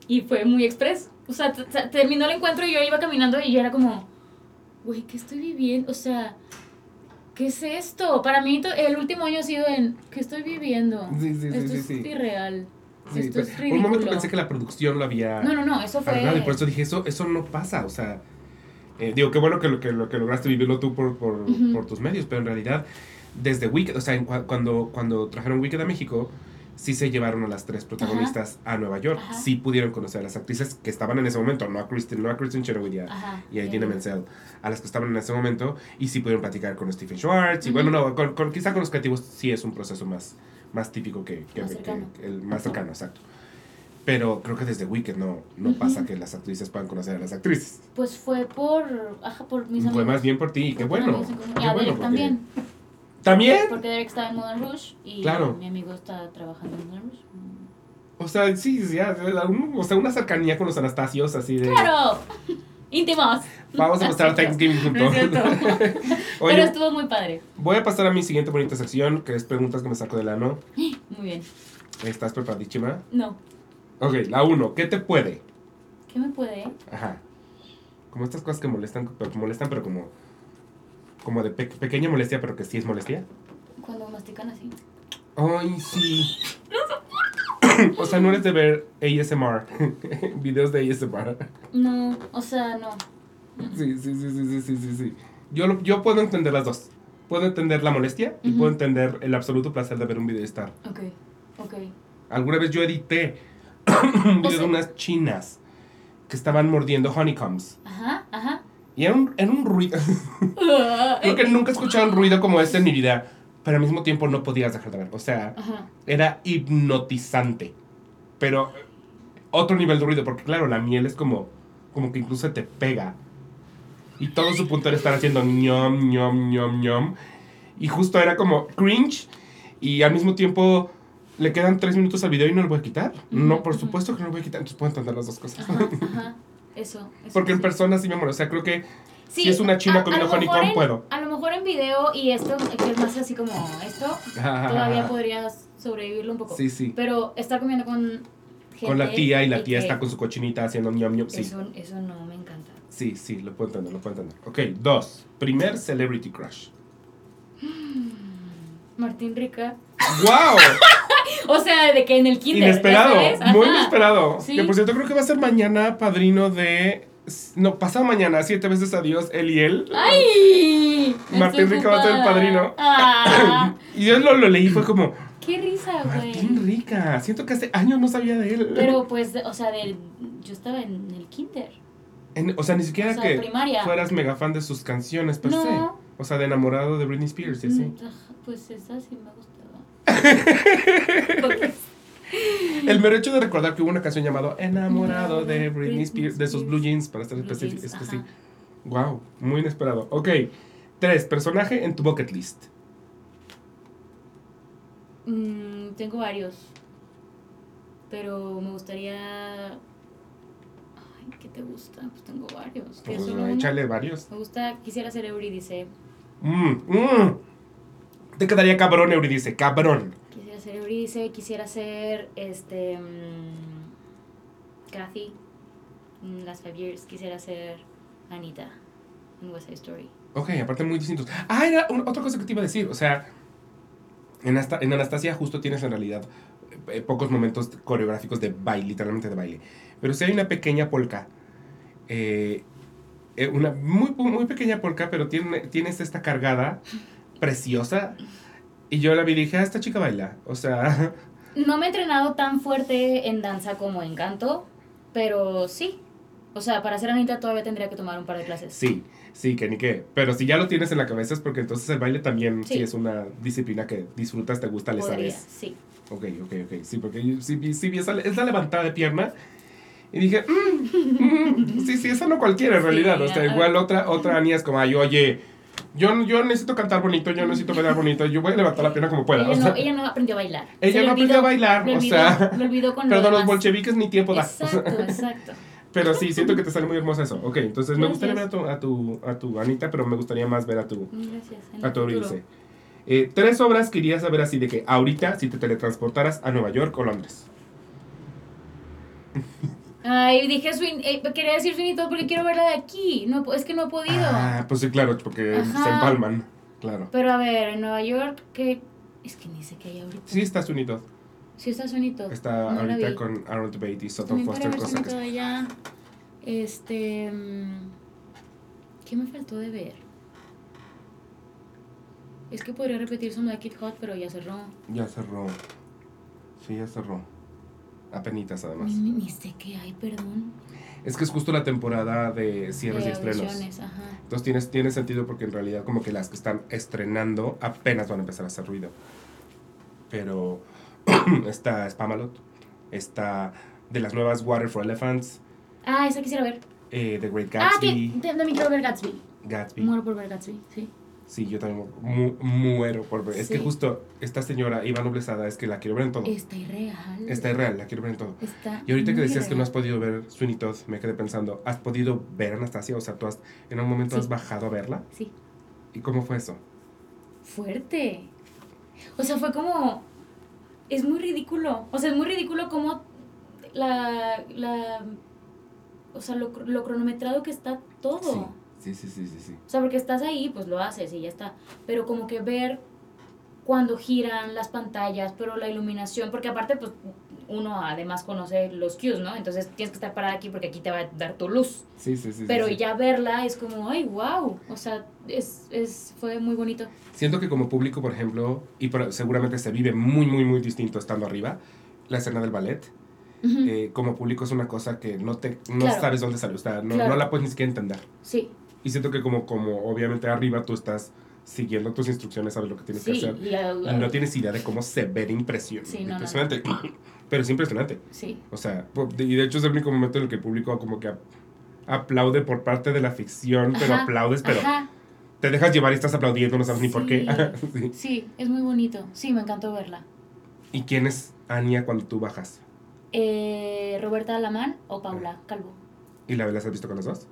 C: Y fue muy express. O sea, terminó el encuentro y yo iba caminando y yo era como, güey, ¿qué estoy viviendo? O sea, ¿qué es esto? Para mí el último año ha sido en, ¿qué estoy viviendo?
A: Sí, sí,
C: esto
A: sí,
C: es irreal.
A: Sí,
C: esto es
A: pero
C: ridículo.
A: un momento pensé que la producción lo había
C: No, no, no, eso fue...
A: arreglado y por eso dije, eso, eso no pasa, o sea, eh, digo, qué bueno que lo que, lo que lograste vivirlo tú por, por, por tus medios, pero en realidad, desde Wicked, o sea, cuando, cuando trajeron Wicked a México, sí se llevaron a las tres protagonistas a Nueva York,
C: Ajá.
A: sí pudieron conocer a las actrices que estaban en ese momento, no a Kristen, no a Kristen Chenoweth y a,
C: Ajá.
A: y a
C: bien.
A: Idina Menzel, a las que estaban en ese momento, y sí pudieron platicar con Stephen Schwartz, y bueno, no, con, con- quizá con los creativos sí es un proceso más, más típico que, que-
C: Más
A: que- el más cercano, exacto. Pero creo que desde Wicked no, no
C: Ujú.
A: pasa que las actrices puedan conocer a las actrices.
C: Pues fue por, ajá, por mis
A: Fue
C: amigos.
A: más bien por ti, qué bueno.
C: Y a Derek también.
A: ¿También?
C: Porque Derek está en Modern Rush y
A: Claro.
C: mi amigo está trabajando en Modern Rush.
A: O sea, sí, sí, ya, un- o sea, una cercanía con los Anastasios así de...
C: ¡Claro! Íntimos.
A: Vamos a
C: No es cierto.
A: Thanksgiving
C: No
A: juntos.
C: Pero estuvo muy padre.
A: voy a pasar a mi siguiente bonita sección, que es preguntas que me saco del ano.
C: Muy bien.
A: ¿Estás preparadísima?
C: No.
A: Ok, la uno, ¿qué te puede?
C: ¿Qué me puede?
A: Ajá. Como estas cosas que molestan, pero que molestan, pero como... Como de pe- pequeña molestia, pero que sí es molestia.
C: Cuando mastican así.
A: Ay, sí. O sea, no eres de ver ASMR. Videos de ASMR.
C: No, o sea, no.
A: Sí, sí, sí, sí, sí, sí, sí. Yo, yo puedo entender las dos. Puedo entender la molestia y
C: Ujú.
A: puedo entender el absoluto placer de ver un video de Star.
C: Ok, ok.
A: Alguna vez yo edité un video
C: sea-
A: de unas chinas que estaban mordiendo honeycombs.
C: Ajá, ajá.
A: Y era un, era un ruido. Creo que nunca he escuchado un ruido como este en mi vida. Pero al mismo tiempo no podías dejar de ver. O sea,
C: Ajá.
A: era hipnotizante. Pero otro nivel de ruido, porque claro, la miel es como, como que incluso te pega. Y todo su punto era estar haciendo ñom, ñom, ñom, ñom. Y justo era como cringe. Y al mismo tiempo le quedan tres minutos al video y no lo voy a quitar. No, por supuesto que no lo voy a quitar. Entonces puedo entender las dos cosas.
C: Ajá, ajá. Eso. eso
A: Porque en persona sí me muero. O sea, creo que
C: Sí,
A: si es una china
C: a-
A: comiendo
C: a
A: honeycomb,
C: en-
A: puedo.
C: A lo mejor en video y esto, que es más así como esto, todavía podrías sobrevivirlo un poco.
A: Sí, sí.
C: Pero estar comiendo con gente.
A: Con la tía y la tía está con su cochinita haciendo ñom, ñom. Sí.
C: Eso, eso no me encanta.
A: Sí, sí, lo puedo entender, lo puedo entender. Ok, dos. Primer celebrity crush.
C: Martín Rica.
A: ¡Wow!
C: O sea, de que en el kinder.
A: inesperado, muy inesperado.
C: Sí.
A: Que por cierto, creo que va a ser mañana padrino de. No, pasado mañana, siete veces adiós, él y él.
C: ¡Ay!
A: Martín Rica va a ser el padrino.
C: ¡Ah!
A: Y yo lo, lo leí fue como,
C: ¡Qué risa,
A: Martín
C: güey!
A: Rica. Siento que hace años no sabía de él.
C: Pero pues, o sea, del, yo estaba en el kinder.
A: En- o sea, ni siquiera
C: O sea,
A: que
C: primaria.
A: fueras mega fan de sus canciones per
C: No.
A: se. O sea, de enamorado de Britney Spears y así.
C: Mm, Pues esa sí me gustaba.
A: El mero hecho de recordar que hubo una canción llamada Enamorado de
C: Britney
A: Spears, de sus
C: Spears.
A: Blue Jeans, para estar específico. Wow, muy inesperado. Ok, tres, personaje en tu bucket list.
C: Mm, tengo varios. Pero me gustaría. Ay, ¿qué te gusta? Pues tengo varios. ¿Qué
A: Pues, échale varios.
C: Me gusta, quisiera ser Eurídice.
A: Mm, mm. Te quedaría cabrón, Euridice, cabrón.
C: Ser Eurídice, quisiera ser este. mm, Kathy. en Las Years. Quisiera ser Anita. En West Side Story.
A: Ok, aparte muy distintos. Ah, era otra cosa que te iba a decir. O sea, en, Asta- en Anastasia justo tienes en realidad eh, pocos momentos coreográficos de baile, literalmente de baile. Pero sí hay una pequeña polka. eh, eh, una muy, muy pequeña polka, pero tiene, tienes esta cargada preciosa. Y yo la vi y dije, ah, esta chica baila. O sea,
C: No me he entrenado tan fuerte en danza como en canto, pero sí. O sea, para ser Anita todavía tendría que tomar un par de clases.
A: sí, sí, que ni qué. Pero si ya lo tienes en la cabeza es porque entonces el baile también sí,
C: Sí.
A: es una disciplina que disfrutas, te gusta, le sabes.
C: sí.
A: Ok, ok, ok. Sí, porque sí, vi- sí esa, esa levantada de pierna y dije, "Mm, mm, sí, sí, esa no cualquiera en realidad. O sea, igual otra, otra Ania es como, ay, oye, yo, yo necesito cantar bonito, yo necesito bailar bonito, yo voy a levantar la pierna como pueda.
C: Ella,
A: o sea,
C: no, ella no aprendió a bailar.
A: ella
C: Se
A: no aprendió a bailar,
C: le
A: o
C: olvidó-
A: sea,
C: olvidó con lo
A: perdón, los
C: demás.
A: bolcheviques ni tiempo da.
C: Exacto, exacto.
A: Pero sí, siento que te sale muy hermoso eso. Ok, entonces me gustaría ver a
C: Gracias.
A: tu, a tu, a tu Anita, pero me gustaría más ver a tu,
C: Gracias. en
A: a tu. Euridice. Eh, tres obras que irías a ver así de que ahorita, si te teletransportaras a Nueva York o Londres.
C: Ay, dije, Swin, eh, quería decir Swinito porque quiero verla de aquí. No, es que no he podido.
A: Ah, pues sí, claro, porque
C: Ajá.
A: se empalman. Claro.
C: Pero a ver, en Nueva York, que Es que ni sé qué hay ahorita.
A: Sí, está Sunito.
C: Sí está Sunito.
A: Está
C: No
A: ahorita con Aaron Debate y Sutton Foster, cosa que
C: allá. Este... mm, ¿Qué me faltó de ver? Es que podría repetir Some Like It Hot, pero ya cerró.
A: ya cerró. Sí, ya cerró. Apenitas, además.
C: Ni, ni sé qué hay, perdón.
A: Es que es justo la temporada de cierres y estrenos.
C: ajá.
A: Entonces tiene, tiene sentido porque en realidad como que las que están estrenando apenas van a empezar a hacer ruido. Pero está Spamalot, está de las nuevas Water for Elephants,
C: Ah, esa quisiera ver.
A: eh, The Great
C: Ah, que
A: Gatsby,
C: también quiero ver Gatsby.
A: Gatsby.
C: Muero por ver Gatsby, sí.
A: Sí, yo también mu- muero por ver. Es que justo esta señora, Iván Noblesada, es que la quiero ver en todo.
C: Está irreal.
A: Está irreal, la quiero ver en todo.
C: Está
A: Y ahorita que decías que no has podido ver Sweeney Todd, me quedé pensando, ¿has podido ver a Anastasia? O sea, tú has, en un momento
C: Sí.
A: has bajado a verla.
C: Sí.
A: ¿Y cómo fue eso?
C: fuerte. O sea, fue como. Es muy ridículo. O sea, es muy ridículo como la. la o sea, lo, lo cronometrado que está todo.
A: Sí, sí, sí, sí, sí.
C: O sea, porque estás ahí, pues lo haces y ya está. Pero como que ver cuando giran las pantallas, pero la iluminación, porque aparte, pues uno además conoce los cues, ¿no? Entonces tienes que estar parada aquí porque aquí te va a dar tu luz.
A: Sí, sí, sí. sí,
C: Pero
A: sí.
C: ya verla es como, ay, wow. O sea, es, es, fue muy bonito.
A: Siento que como público, por ejemplo, y por- seguramente se vive muy, muy, muy distinto estando arriba, la escena del ballet,
C: Ujú.
A: eh, como público es una cosa que no te no
C: Claro.
A: sabes dónde sale, o sea, no,
C: Claro.
A: no la puedes ni siquiera entender.
C: Sí.
A: Y siento que como, como obviamente arriba tú estás siguiendo tus instrucciones, sabes lo que tienes que
C: Sí,
A: hacer.
C: y
A: no tienes idea de cómo se ve de impresión.
C: Sí, no, no.
A: impresionante. Pero es impresionante.
C: sí.
A: O sea, y de hecho es el único momento en el que el público como que ap- aplaude por parte de la ficción, pero aplaudes, pero
C: Ajá,
A: te dejas llevar y estás aplaudiendo, no sabes ni por qué.
C: Sí, es muy bonito. Sí, me encantó verla.
A: ¿Y quién es Ania cuando tú bajas?
C: Eh, Roberta Alamán o Paula Calvo.
A: ¿Y la las has visto con las dos?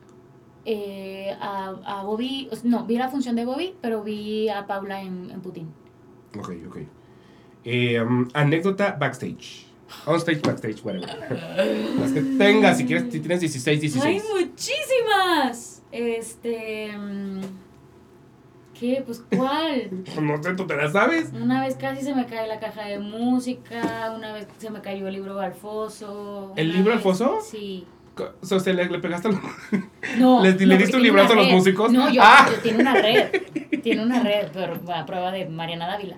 C: Eh, a, a Bobby, no, vi la función de Bobby, pero vi a Paula en, en Putin.
A: Ok, ok. Eh, um, anécdota backstage. On stage, backstage, whatever. Las que tengas, si quieres, si tienes 16, 16.
C: ¡Hay muchísimas! Este. mm, ¿Qué? Pues, ¿cuál?
A: No sé, ¿tú te las sabes?
C: Una vez casi se me cae la caja de música, una vez se me cayó el libro al foso.
A: ¿El libro al
C: vez-
A: foso?
C: Sí.
A: O sea, le, le pegaste al...
C: No.
A: ¿Le- le
C: no,
A: diste un librazo a los músicos?
C: No, yo,
A: ¡Ah!
C: yo- tiene una red. Tiene una red, pero a prueba de Mariana Dávila.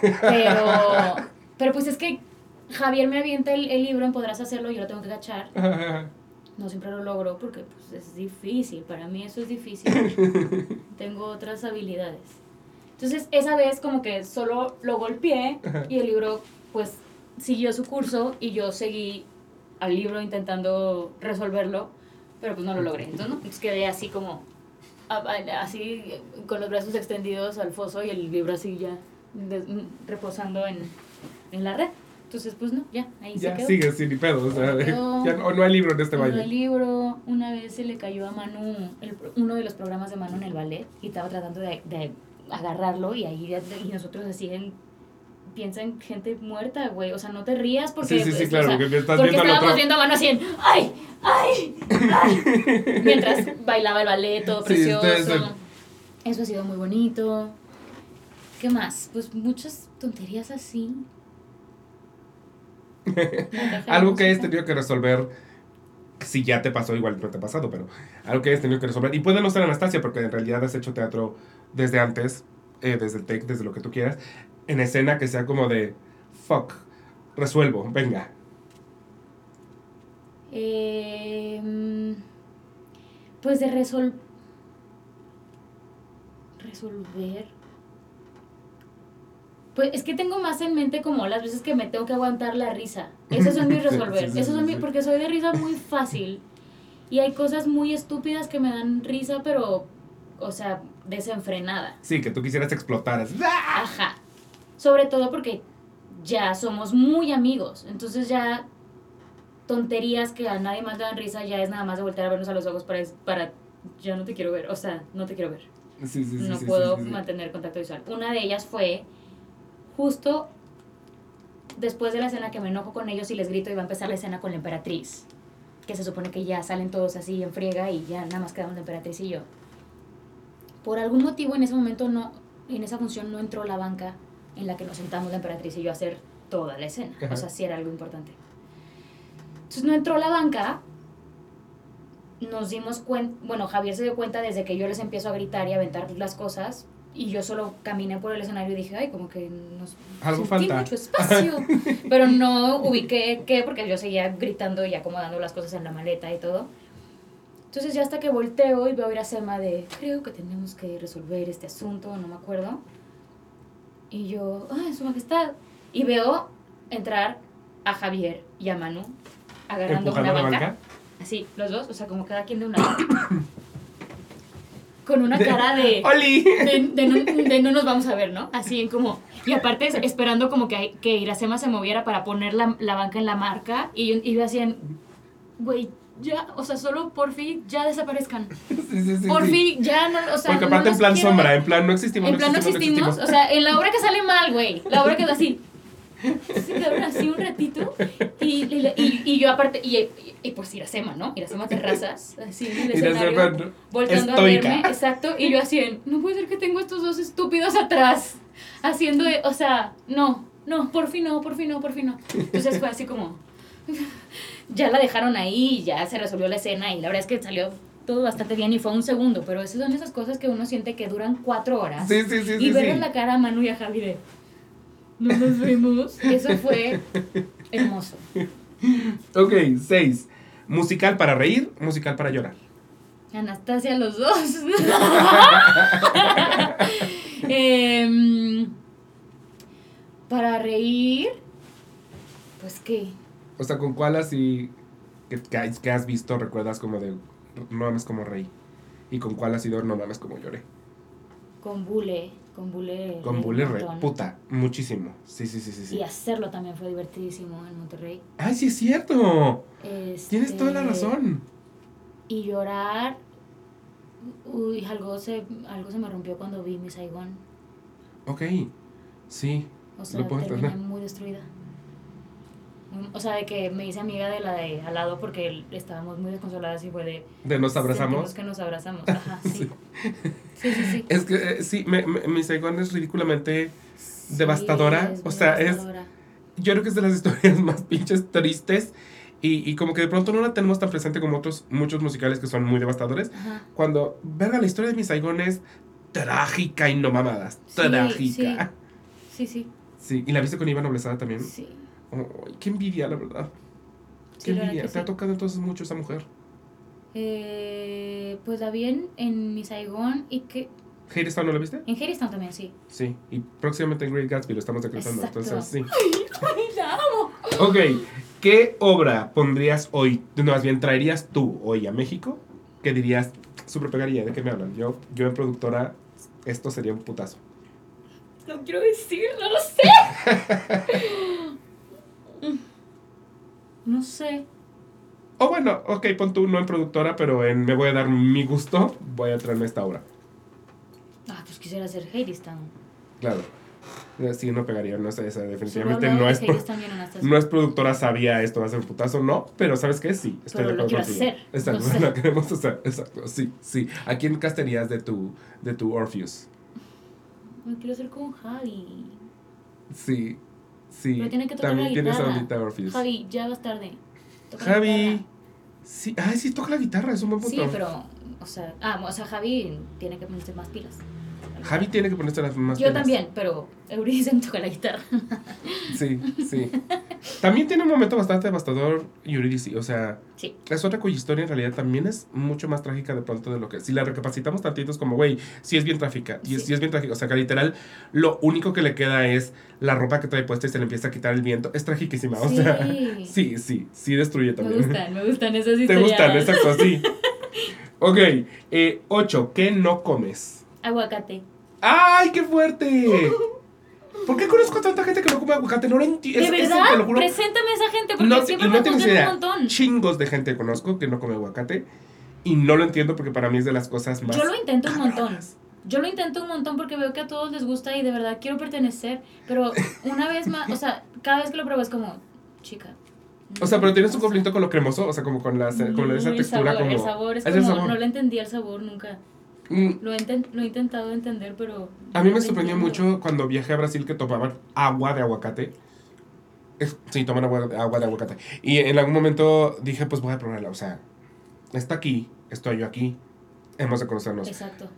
C: Pero, pero pues es que Javier me avienta el, el libro en Podrás hacerlo, yo lo tengo que agachar. No siempre lo logro porque pues, es difícil. Para mí eso es difícil. tengo otras habilidades. Entonces, esa vez como que solo lo golpeé y el libro pues siguió su curso y yo seguí al libro intentando resolverlo, pero pues no lo logré. Entonces, ¿no? Entonces quedé así como, así con los brazos extendidos al foso y el libro así ya reposando en, en la red. Entonces, pues no, ya, ahí
A: ya
C: se quedó.
A: sigue sin ni pedo. O sea,
C: quedó.
A: ya no, no hay libro en este baile.
C: el libro, una vez se le cayó a Manu el uno de los programas de Manu en el ballet y estaba tratando de, de agarrarlo y ahí y nosotros así en, piensa en gente muerta, güey. O sea, no te rías porque...
A: Sí, sí, sí,
C: pues,
A: claro,
C: o sea,
A: porque estás
C: porque
A: viendo
C: estábamos viendo a Manu así en ¡ay! ¡ay! ¡ay! Mientras bailaba el ballet, todo
A: Sí,
C: precioso.
A: ustedes, eh.
C: Eso ha sido muy bonito. ¿Qué más? Pues muchas tonterías así.
A: Algo que hayas tenido que resolver, si ya te pasó, igual no te ha pasado, pero algo que hayas tenido que resolver. Y puede no ser Anastasia, porque en realidad has hecho teatro desde antes, eh, desde el TEC, desde lo que tú quieras, en escena que sea como de, fuck, resuelvo, venga.
C: Eh, pues de resol resolver. Pues es que tengo más en mente como las veces que me tengo que aguantar la risa. Esos son mis resolver.
A: sí, sí,
C: Esos son
A: sí,
C: mis,
A: sí.
C: porque soy de risa muy fácil. Y hay cosas muy estúpidas que me dan risa, pero, o sea, desenfrenada.
A: Sí, que tú quisieras explotar.
C: Ajá. Sobre todo porque ya somos muy amigos. Entonces ya tonterías que a nadie más le dan risa ya es nada más de voltear a vernos a los ojos para, para ya no te quiero ver. O sea, no te quiero ver.
A: Sí, sí, sí,
C: no
A: sí,
C: puedo mantener contacto visual. Una de ellas fue justo después de la escena que me enojo con ellos y les grito y va a empezar la escena con la emperatriz. Que se supone que ya salen todos así en friega y ya nada más quedamos la emperatriz y yo. Por algún motivo en ese momento no, en esa función no entró la banca en la que nos sentamos la emperatriz y yo a hacer toda la escena.
A: Ajá.
C: O sea, sí era algo importante. Entonces no entró la banca. Nos dimos cuenta, bueno, Javier se dio cuenta desde que yo les empiezo a gritar y a aventar las cosas. Y yo solo caminé por el escenario y dije, ay, como que nos
A: Algo
C: sentí
A: falta.
C: mucho espacio. Pero no ubiqué qué, porque yo seguía gritando y acomodando las cosas en la maleta y todo. Entonces ya hasta que volteo y veo a Iracema de, creo que tenemos que resolver este asunto, no me acuerdo. Y yo, ah, su majestad. Y veo entrar a Javier y a Manu agarrando una banca.
A: banca.
C: Así, los dos, o sea, como cada quien de un lado. Con una
A: De-
C: cara de
A: ¡Oli!
C: de, de no, de no nos vamos a ver, ¿no? Así en como... Y aparte es- esperando como que, que Iracema se moviera para poner la, la banca en la marca y yo, y yo así en... Güey, ya, o sea, solo por fin ya desaparezcan.
A: Sí, sí, sí,
C: Por fin ya no, o sea...
A: Porque
C: no
A: aparte en
C: los
A: plan sombra,
C: ver.
A: en plan no existimos,
C: En plan no existimos, o sea, en la obra que sale mal, güey. La obra que es así. Se quedaron así un ratito y, y, y- yo aparte, y, y, y pues Iracema, ¿no? Iracema Terrazas, así en el escenario, volteando
A: estoica.
C: a verme, exacto, y yo así en, no puede ser que tengo estos dos estúpidos atrás, haciendo, de- o sea, no, no, por fin no, por fin no, por fin no. Entonces fue así como, ya la dejaron ahí, ya se resolvió la escena y la verdad es que salió todo bastante bien y fue un segundo, pero esas son esas cosas que uno siente que duran cuatro horas.
A: Sí, sí, sí,
C: y
A: sí.
C: verle
A: sí.
C: la cara a Manu y a Javi de, no nos vemos, eso fue hermoso.
A: Ok, seis. Musical para reír, musical para llorar.
C: Anastasia, los dos. Em, para reír, pues qué.
A: O sea, ¿con cuál así que, que has- que has visto recuerdas como de no mames como reí? ¿Y con cuál ha sido no mames como lloré?
C: Con Bule, con Bule.
A: Con
C: reí un
A: Bully re,
C: montón.
A: puta, muchísimo. Sí, sí, sí, sí. sí.
C: Y hacerlo también fue divertidísimo en Monterrey.
A: ¡Ay, sí es cierto!
C: Este,
A: Tienes toda la razón.
C: Y llorar. Uy, algo se, algo se me rompió cuando vi mi Saigon.
A: Ok, sí.
C: O sea,
A: Lo puedo
C: terminé muy destruida. O sea, de que me hice amiga de la de al lado porque estábamos muy desconsoladas y fue de...
A: De nos abrazamos.
C: que nos abrazamos. Ajá, sí.
A: Sí.
C: Sí, sí, sí.
A: Es que eh, sí, me, me- mi Saigon es ridículamente devastadora, o sea, es-
C: devastadora.
A: yo creo que es de las historias más pinches tristes y, y como que de pronto no la tenemos tan presente como otros muchos musicales que son muy devastadores.
C: Ajá.
A: Cuando, verga, la historia de mi Saigon es trágica y no mamadas.
C: Sí,
A: Trágica.
C: Sí, sí.
A: Sí. y la viste con Iván Noblezada también.
C: Sí.
A: Ay, qué envidia, la verdad.
C: Sí,
A: Qué
C: verdad
A: envidia. Te ha
C: sí.
A: tocado entonces mucho esa mujer.
C: Eh, pues la vi en, en mi Saigon y que...
A: ¿Hadestown no la viste?
C: En Harrystown también, sí.
A: Sí. Y próximamente en Great Gatsby lo estamos decretando.
C: Exacto.
A: Entonces, sí.
C: ¡Ay, la amo!
A: Ok, ¿qué obra pondrías hoy, no, más bien traerías tú hoy a México? ¿Qué dirías? Súper pegaría, ¿de qué me hablan? Yo, yo en productora, esto sería un putazo.
C: No quiero decir, no lo sé. no sé.
A: O bueno, ok, pon tú no en productora, pero en me voy a dar mi gusto, voy a traerme esta obra.
C: Ah, pues quisiera hacer Hadestown.
A: Claro. Eh, Sí, no pegaría, no sé, esa definitivamente no es, pro- no es productora sabía esto va a ser un putazo, no, pero ¿sabes qué? Sí, estoy
C: Pero
A: de
C: lo
A: acuerdo
C: quiero
A: contigo.
C: hacer,
A: Exacto,
C: no sé.
A: lo queremos hacer, exacto, sí, sí. ¿A quién casterías de tu, de tu Orpheus?
C: Me quiero hacer con Javi.
A: Sí, Sí.
C: Pero tiene que tocar
A: También
C: la
A: tienes
C: guitarra.
A: ahorita Orpheus.
C: Javi, ya vas tarde. Toca
A: Javi.
C: guitarra.
A: Sí, ay, sí, toca la guitarra, es un buen punto.
C: Sí, pero, o sea, ah, o sea, Javi tiene que ponerse más pilas.
A: Javi tiene que ponerse las más
C: Yo también, pero Eurídice me toca la guitarra.
A: Sí, sí. También tiene un momento bastante devastador Eurídice, o sea,
C: Sí.
A: es otra cuya historia en realidad también es mucho más trágica de pronto de lo que... Si la recapacitamos tantito es como, güey, sí es bien trágica,
C: Sí.
A: sí es bien trágica, o sea, que literal lo único que le queda es la ropa que trae puesta y se le empieza a quitar el viento, es tragiquísima, o
C: Sí.
A: sea, sí, sí, sí destruye
C: Me
A: también.
C: gustan, me gustan esas
A: Te
C: historias.
A: gustan, exacto, sí. Ok, eh, ocho, ¿qué no comes?
C: Aguacate.
A: ¡Ay, qué fuerte! ¿Por qué conozco a tanta gente que no come aguacate? No lo entiendo.
C: ¿De
A: Es- es-
C: verdad?
A: te lo juro.
C: Preséntame a esa gente porque
A: No,
C: siempre me
A: no tienes
C: juzgan
A: idea.
C: un montón.
A: Chingos de gente conozco que no come aguacate. Y no lo entiendo porque para mí es de las cosas más.
C: Yo lo intento un montón. Yo lo intento un montón porque veo que a todos les gusta y de verdad quiero pertenecer. Pero una vez más, o sea, cada vez que lo pruebo es como, chica.
A: O sea, pero tienes un conflicto con lo cremoso, o sea, como con, la, con esa
C: el
A: textura
C: sabor,
A: como.
C: El sabor es
A: el
C: como,
A: sabor.
C: no le entendí el sabor nunca.
A: Mm,
C: Lo he, inten- lo he intentado entender, pero...
A: A mí me sorprendió mucho cuando viajé a Brasil que tomaban agua de aguacate. Es- sí, toman agua, agua de aguacate. Y en algún momento dije, pues voy a probarla. O sea, está aquí, estoy yo aquí. Hemos de conocernos.
C: Exacto.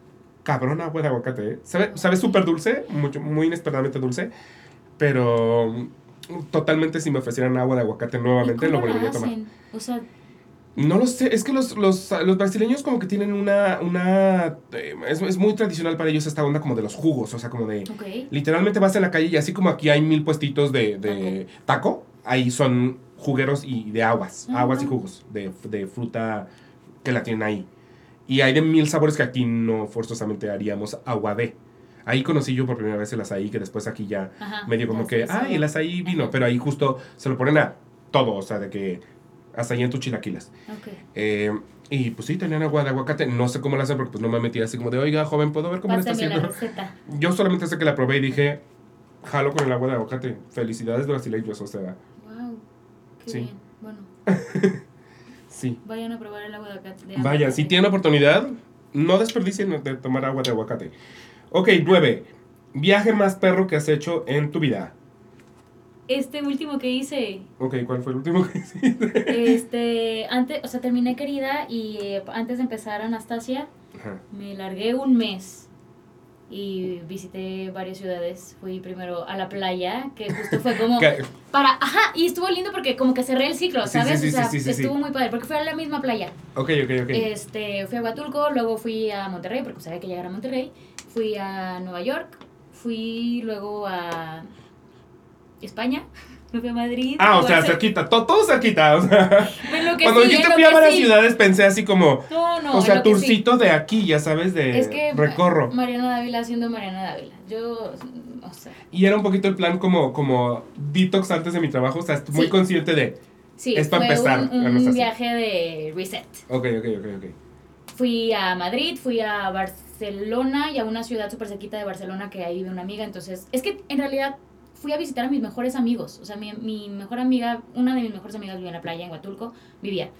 A: Cabrón agua de aguacate, ¿eh? Sabe sabe súper dulce, mucho, muy inesperadamente dulce. Pero mm, totalmente si me ofrecieran agua de aguacate
C: ¿Y
A: nuevamente lo volvería a tomar.
C: O sea,
A: No lo sé, es que los, los, los brasileños como que tienen una... una eh, es, es muy tradicional para ellos esta onda como de los jugos, o sea, como de...
C: ok.
A: Literalmente vas en la calle y así como aquí hay mil puestitos de, de taco, ahí son jugueros y de aguas, aguas y jugos de, de fruta que la tienen ahí. Y hay de mil sabores que aquí no forzosamente haríamos agua de. Ahí conocí yo por primera vez el azaí, que después aquí ya
C: Ajá.
A: medio como
C: ya
A: que, ay, el azaí vino,
C: Ajá.
A: pero ahí justo se lo ponen a todo, o sea, de que azaí en tus chilaquilas.
C: Ok.
A: Eh, y pues sí, tenían agua de aguacate, no sé cómo la hacen porque pues no me metí así como de, oiga, joven, ¿puedo ver cómo está
C: Pásame la
A: haciendo? Yo solamente sé que la probé y dije, jalo con el agua de aguacate. Felicidades brasileños, o sea,
C: Wow. Qué
A: Sí.
C: bien. Bueno,
A: sí.
C: vayan a probar el agua de aguacate. de
A: Vaya,
C: aguacate.
A: si tienen oportunidad, no desperdicien de tomar agua de aguacate. Ok, nueve. Viaje más perro que has hecho en tu vida.
C: Este último que hice,
A: Ok, ¿cuál fue el último que hiciste?
C: este, antes, o sea, terminé querida y eh, antes de empezar Anastasia,
A: Ajá.
C: me largué un mes y visité varias ciudades. Fui primero a la playa, que justo fue como para, ajá, y estuvo lindo porque como que cerré el ciclo, ¿sabes?
A: sí, sí,
C: o sea,
A: sí, sí, sí.
C: estuvo muy padre porque fue a la misma playa.
A: Ok, ok, ok.
C: Este, fui a Huatulco, luego fui a Monterrey, porque sabía que llegar a Monterrey. Fui a Nueva York, fui luego a España, me fui a Madrid.
A: ah, o sea, cerquita, to- todo cerquita. O sea, cuando dijiste fui a varias ciudades pensé así como,
C: No, no,
A: o sea, turcito de aquí, ya sabes, de
C: Es que
A: recorro.
C: Mariana Dávila siendo Mariana Dávila. Yo, o sea,
A: Y era un poquito el plan como, como detox antes de mi trabajo, o sea, muy
C: Sí.
A: consciente de,
C: sí,
A: Es para empezar,
C: un, un viaje de reset.
A: ok, ok, ok, ok.
C: Fui a Madrid, fui a Barcelona y a una ciudad súper cerquita de Barcelona que ahí vive una amiga. Entonces, es que en realidad fui a visitar a mis mejores amigos. O sea, mi, mi mejor amiga, una de mis mejores amigas vive en la playa en Huatulco, vivía.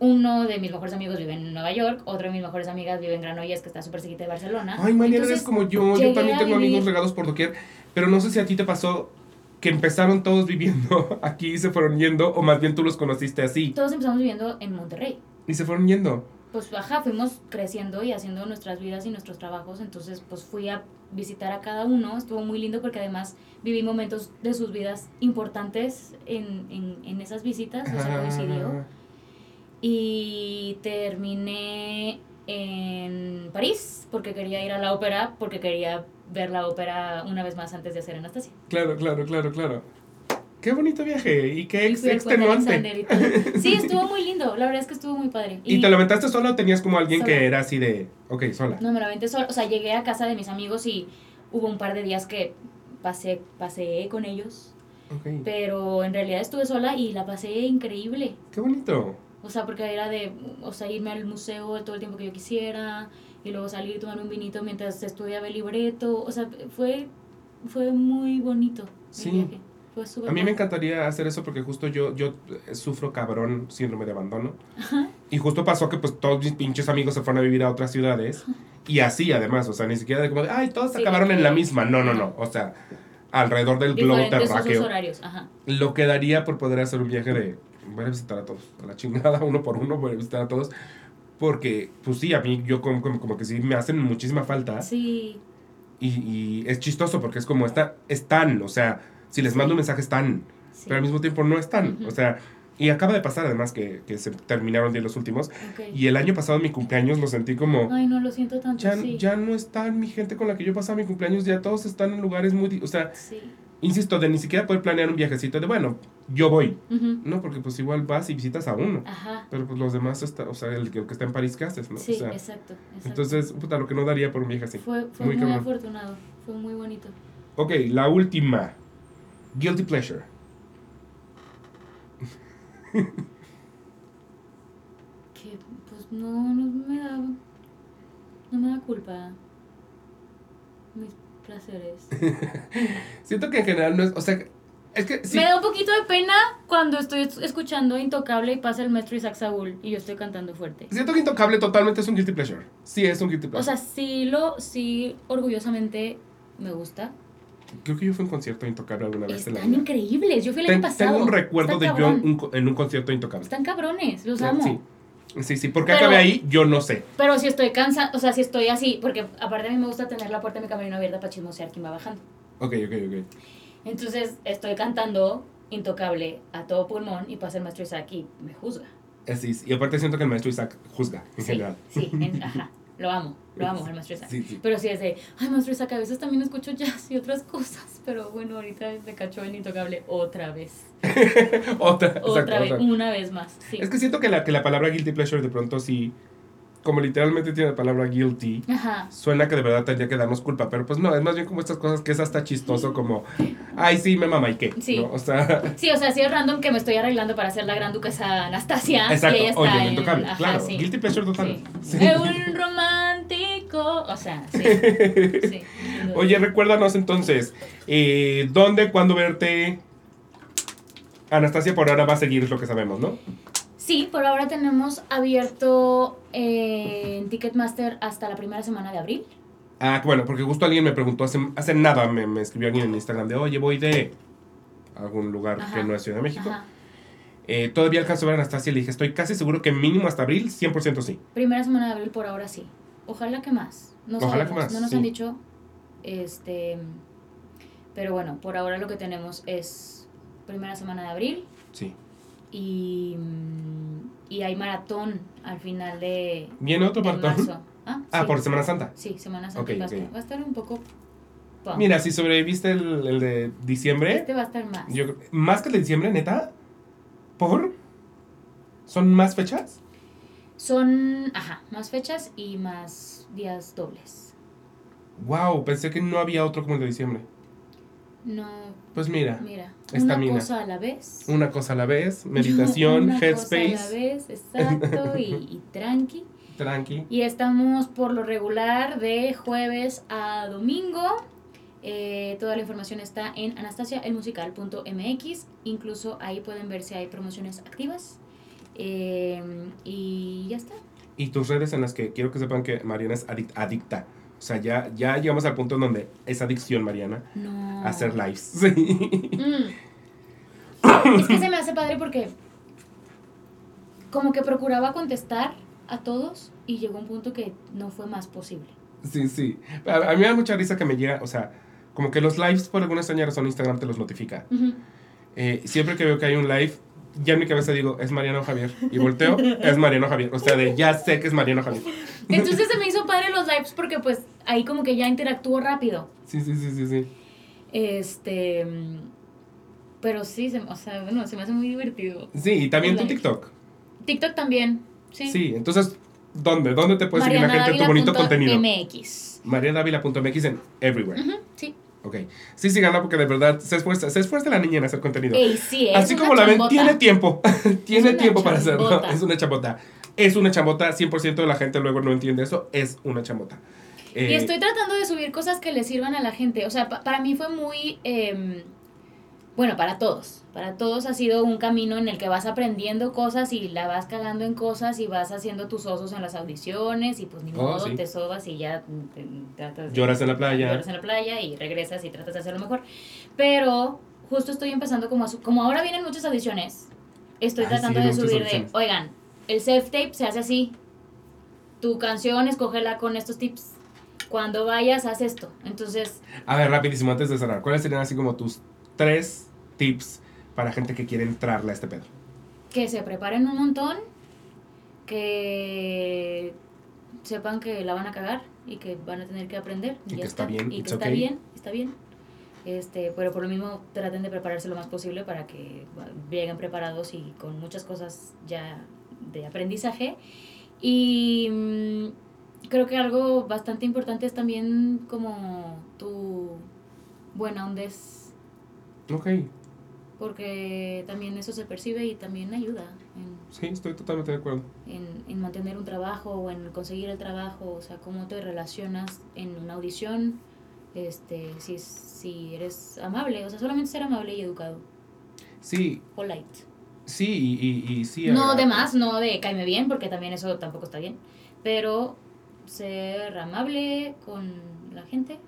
C: Uno de mis mejores amigos vive en Nueva York, otro de mis mejores amigas vive en Granollers, que está súper cerquita de Barcelona.
A: Ay, Mariana, eres como yo. Yo también tengo amigos regados por doquier. Pero no sé si a ti te pasó que empezaron todos viviendo aquí y se fueron yendo, o más bien tú los conociste así
C: Todos empezamos viviendo en Monterrey.
A: y se fueron yendo.
C: Pues, ajá, fuimos creciendo y haciendo nuestras vidas y nuestros trabajos. Entonces, pues fui a visitar a cada uno. Estuvo muy lindo porque además viví momentos de sus vidas importantes en, en, en esas visitas. O sea, coincidió. Y terminé en París porque quería ir a la ópera, porque quería ver la ópera una vez más antes de hacer Anastasia.
A: Claro, claro, claro, claro. Qué bonito viaje y qué
C: Y
A: ex extenuante.
C: y. Sí, estuvo muy lindo. La verdad es que estuvo muy padre.
A: ¿Y te lo aventaste solo o tenías como alguien que
C: Sola.
A: era así de, ok, sola?
C: No, me la aventé sola. O sea, llegué a casa de mis amigos y hubo un par de días que pasé, pasé con ellos.
A: Ok.
C: Pero en realidad estuve sola y la pasé increíble.
A: Qué bonito.
C: O sea, porque era de, o sea, irme al museo todo el tiempo que yo quisiera y luego salir y tomar un vinito mientras estudiaba el libreto. O sea, fue, fue muy bonito el
A: Sí.
C: viaje.
A: A mí me encantaría hacer eso porque justo yo, yo eh, sufro cabrón síndrome de abandono. Y justo pasó que pues todos mis pinches amigos se fueron a vivir a otras ciudades. Y así además, o sea, ni siquiera de como, ay, todos
C: Sí,
A: acabaron en la misma. No, no, no. O sea, alrededor del globo terráqueo.
C: horarios, ajá.
A: Lo que daría por poder hacer un viaje de. Voy a visitar a todos. A la chingada, uno por uno, voy a visitar a todos. Porque, pues sí, a mí, yo como, como, como que sí me hacen muchísima falta.
C: Sí,
A: Y, y es chistoso porque es como, está, están, o sea, si les mando un mensaje están,
C: sí.
A: pero al mismo tiempo no están. O sea, y acaba de pasar además que, que se terminaron ya los últimos. Y el año pasado, mi cumpleaños, lo sentí como.
C: Ay, no lo siento tanto,
A: Ya,
C: sí.
A: ya no están mi gente con la que yo pasaba mi cumpleaños, ya todos están en lugares muy... O sea,
C: Sí.
A: insisto, de ni siquiera poder planear un viajecito de, bueno, yo voy. No, porque pues igual vas y visitas a uno.
C: Ajá.
A: Pero pues los demás, está, o sea, el que, está en París, ¿qué haces? ¿no?
C: Sí,
A: o sea,
C: exacto, exacto.
A: entonces, puta, lo que no daría por un viaje así.
C: fue fue
A: muy
C: muy, afortunado, fue muy bonito.
A: Ok, la última. Guilty pleasure.
C: Que pues no, no me da no me da culpa mis placeres.
A: Siento que en general no es... O sea, es que sí.
C: Me da un poquito de pena cuando estoy es- escuchando Intocable y pasa el maestro Isaac Saúl y yo estoy cantando fuerte.
A: Siento que Intocable totalmente es un guilty pleasure. Sí, es un guilty pleasure.
C: O sea, sí lo, sí orgullosamente me gusta.
A: Creo que yo fui a un concierto de Intocable alguna vez en la
C: Están
A: vida.
C: increíbles. Yo fui el
A: Ten-
C: año pasado.
A: tengo un recuerdo
C: Están
A: de yo
C: cabrón.
A: en un en un concierto de Intocable.
C: Están cabrones, los amo.
A: Sí. Sí, sí, porque
C: Pero-
A: acabé ahí, yo no sé.
C: Pero si estoy cansada, o sea, si estoy así, porque aparte a mí me gusta tener la puerta de mi camerino abierta para chismosear quién va bajando.
A: Ok, ok, ok.
C: Entonces estoy cantando Intocable a todo pulmón y pasa el maestro Isaac y me juzga.
A: Así es. Y aparte siento que el maestro Isaac juzga, en
C: Sí,
A: general.
C: sí, en- ajá. Lo amo, lo amo, el maestro Isaac.
A: Sí, sí.
C: Pero sí es de, ay, maestro Isaac, a veces también escucho jazz y otras cosas. Pero bueno, ahorita me cachó en Intocable otra vez.
A: otra, exacto,
C: Otra vez,
A: otra.
C: una vez más. Sí.
A: Es que siento que la, que la palabra guilty pleasure de pronto sí, como literalmente tiene la palabra guilty,
C: Ajá.
A: suena que de verdad tendría que darnos culpa, pero pues no, es más bien como estas cosas que es hasta chistoso, como, ay, sí, me mama, ¿y qué?
C: Sí.
A: ¿No? O sea,
C: Sí, o sea, sí es random que me estoy arreglando para ser la gran duquesa Anastasia.
A: exacto,
C: está
A: oye,
C: en-
A: intocable,
C: ajá,
A: claro,
C: sí.
A: guilty pleasure total.
C: Sí.
A: Sí.
C: Es un romántico. O sea, sí.
A: Oye, recuérdanos entonces, eh, ¿dónde, cuándo verte? Anastasia por ahora va a seguir, es lo que sabemos, ¿no?
C: Sí, por ahora tenemos abierto eh, en Ticketmaster hasta la primera semana de abril.
A: Ah, bueno, porque justo alguien me preguntó hace, hace nada, me, me escribió alguien en Instagram de, oye, voy de algún lugar
C: Ajá.
A: que no es Ciudad de México. Eh, todavía alcanzo a ver a Anastasia y le dije, estoy casi seguro que mínimo hasta abril, 100% sí.
C: Primera semana de abril por ahora sí. Ojalá que más. No
A: Ojalá que más,
C: no nos
A: sí.
C: han dicho. Este. Pero bueno, por ahora lo que tenemos es primera semana de abril
A: Sí.
C: Y, mm, y hay maratón al final de,
A: ¿Viene otro maratón?
C: Ah,
A: Ah,
C: sí.
A: por Semana Santa.
C: Sí, Semana Santa.
A: Ok,
C: va, a estar, va a estar un poco.
A: Mira, si sobreviviste el, el de diciembre,
C: Este va a estar más.
A: yo, más que el de diciembre, neta, ¿por? ¿Son más fechas?
C: Son, ajá, más fechas y más días dobles.
A: Wow, pensé que no había otro como el de diciembre.
C: No,
A: Pues mira,
C: mira, una cosa a la vez.
A: una cosa a la vez, meditación,
C: Una
A: headspace,
C: Cosa a la vez, exacto, y, y tranqui.
A: tranqui.
C: Y estamos por lo regular de jueves a domingo. Eh, toda la información está en anastasiaelmusical.mx. Incluso ahí pueden ver si hay promociones activas. Eh, y ya está.
A: Y tus redes en las que quiero que sepan que Mariana es adic- adicta. O sea, ya, ya llegamos al punto en donde es adicción, Mariana,
C: No.
A: a hacer lives. Sí.
C: Mm. Es que se me hace padre porque como que procuraba contestar a todos y llegó un punto que no fue más posible.
A: Sí, sí. A, a mí me da mucha risa que me llega, o sea, como que los lives por alguna extraña razón Instagram te los notifica. Eh, siempre que veo que hay un live, ya en mi cabeza digo, es Mariano Javier. Y volteo, es Mariano Javier. O sea, de ya sé que es Mariano Javier.
C: Entonces se me hizo padre los lives porque pues ahí como que ya interactúo rápido.
A: Sí, sí, sí, sí, sí.
C: Este. Pero sí, se, o sea, bueno, se me hace muy divertido.
A: Sí, y también tu
C: Live.
A: TikTok.
C: TikTok también. Sí.
A: Sí, entonces, ¿dónde? ¿Dónde te puede seguir la gente tu bonito contenido?
C: MX.
A: en everywhere.
C: Ujú, sí.
A: Ok. Sí, síganla porque de verdad se esfuerza, se esfuerza la niña en hacer contenido.
C: Ey, sí, es
A: Así como la ven, tiene tiempo. tiene tiempo para hacerlo. Es una chambota. Es una chambota. 100% de la gente luego no entiende eso. Es una chambota.
C: Y
A: Eh,
C: estoy tratando de subir cosas que le sirvan a la gente. O sea, pa- para mí fue muy... em, Bueno, para todos. Para todos ha sido un camino en el que vas aprendiendo cosas y la vas cagando en cosas y vas haciendo tus osos en las audiciones y pues ni
A: Oh,
C: modo,
A: sí.
C: te sobas y ya te- tratas de...
A: Lloras en la playa.
C: Lloras en la playa y regresas y tratas de hacerlo mejor. Pero justo estoy empezando como a su- como ahora vienen muchas audiciones, estoy
A: Ay,
C: tratando
A: sí,
C: de subir de, oigan, el self-tape se hace así. Tu canción, escógela con estos tips. Cuando vayas, haz esto. Entonces,
A: A ver, rapidísimo, antes de cerrar, ¿cuáles serían así como tus tres tips para gente que quiere entrarle a este pedo?
C: que se preparen un montón, que sepan que la van a cagar y que van a tener que aprender.
A: Y que está bien,
C: Y que está
A: okay.
C: bien, está bien. Este, pero por lo mismo traten de prepararse lo más posible para que lleguen preparados y con muchas cosas ya de aprendizaje. Y mm, creo que algo bastante importante es también como tu buena ondez
A: Ok,
C: porque también eso se percibe y también ayuda en,
A: sí, estoy totalmente de acuerdo.
C: en, en mantener un trabajo o en conseguir el trabajo, o sea, cómo te relacionas en una audición, este, si, si eres amable, o sea, solamente ser amable y educado,
A: Sí,
C: polite.
A: sí, y, y, y sí.
C: No de más, no de caime bien, porque también eso tampoco está bien, pero ser amable con la gente,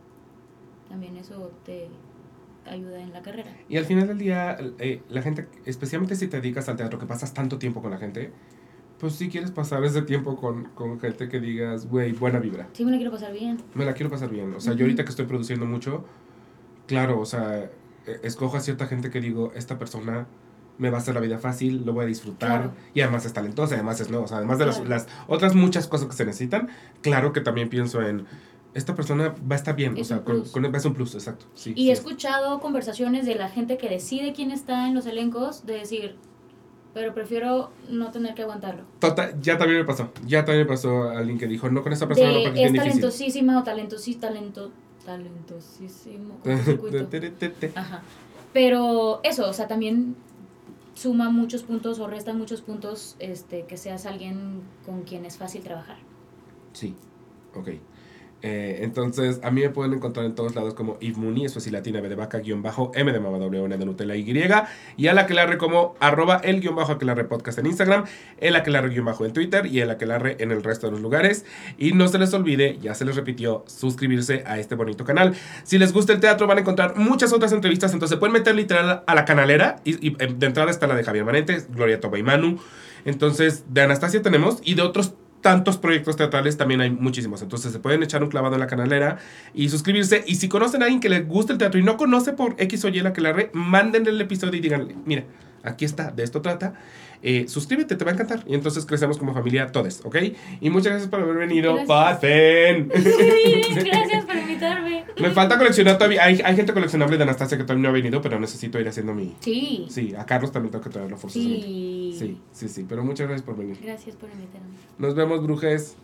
C: también eso te ayuda en la carrera.
A: Y al final del día, eh, la gente, especialmente si te dedicas al teatro, que pasas tanto tiempo con la gente, pues si quieres pasar ese tiempo con, con gente que digas, güey, buena vibra.
C: Sí, me lo quiero pasar bien.
A: Me la quiero pasar bien. O sea, yo
C: Ujú.
A: ahorita que estoy produciendo mucho, claro, o sea, eh, escojo a cierta gente que digo, esta persona me va a hacer la vida fácil, lo voy a disfrutar,
C: Claro.
A: y además es talentosa, además es nuevo, o sea, además de las,
C: Claro.
A: las otras muchas cosas que se necesitan, claro que también pienso en, esta persona va a estar bien, o
C: Es
A: sea,
C: un
A: con, con- va a ser un plus, exacto. Sí,
C: Y
A: sí.
C: he escuchado conversaciones de la gente que decide quién está en los elencos, de decir, pero prefiero no tener que aguantarlo.
A: Tota- ya también me pasó, ya también me pasó alguien que dijo, no con esta persona no
C: De,
A: porque es
C: talentosísima o talentosí, talento, talentosísimo. Ajá. Pero eso, o sea, también suma muchos puntos o resta muchos puntos este, que seas alguien con quien es fácil trabajar.
A: Sí, ok. Eh, entonces, a mí me pueden encontrar en todos lados como Yves Muni, eso sí, latina, B de vaca, guion bajo, M de mama, W, N de Nutella, Y. Y a la que la como arroba el guion bajo aquelarre podcast en Instagram, el aquelarre guion bajo en Twitter y el aquelarre en el resto de los lugares. Y no se les olvide, ya se les repitió, suscribirse a este bonito canal. Si les gusta el teatro, van a encontrar muchas otras entrevistas, entonces pueden meter literal a la canalera. Y, y, eh, de entrada está la de Javier Manente, Gloria Toba y Manu. Entonces, de Anastasia tenemos y de otros tantos proyectos teatrales también hay muchísimos. Entonces se pueden echar un clavado en la canalera y suscribirse. Y si conocen a alguien que les gusta el teatro y no conoce por X o Y la que la re, mándenle el episodio y díganle, mira, aquí está, de esto trata. Eh, suscríbete, te va a encantar. Y entonces crecemos como familia todos, ¿ok? Y muchas gracias por haber venido.
C: Gracias.
A: Pasen.
C: Gracias por invitarme.
A: Me falta coleccionar todavía. Hay, hay gente coleccionable de Anastasia que todavía no ha venido, pero necesito ir haciendo mi...
C: Sí.
A: Sí, a Carlos también tengo que traerlo forzosamente.
C: Sí.
A: Sí, sí, sí. Pero muchas gracias por venir.
C: Gracias por invitarme.
A: Nos vemos, brujes.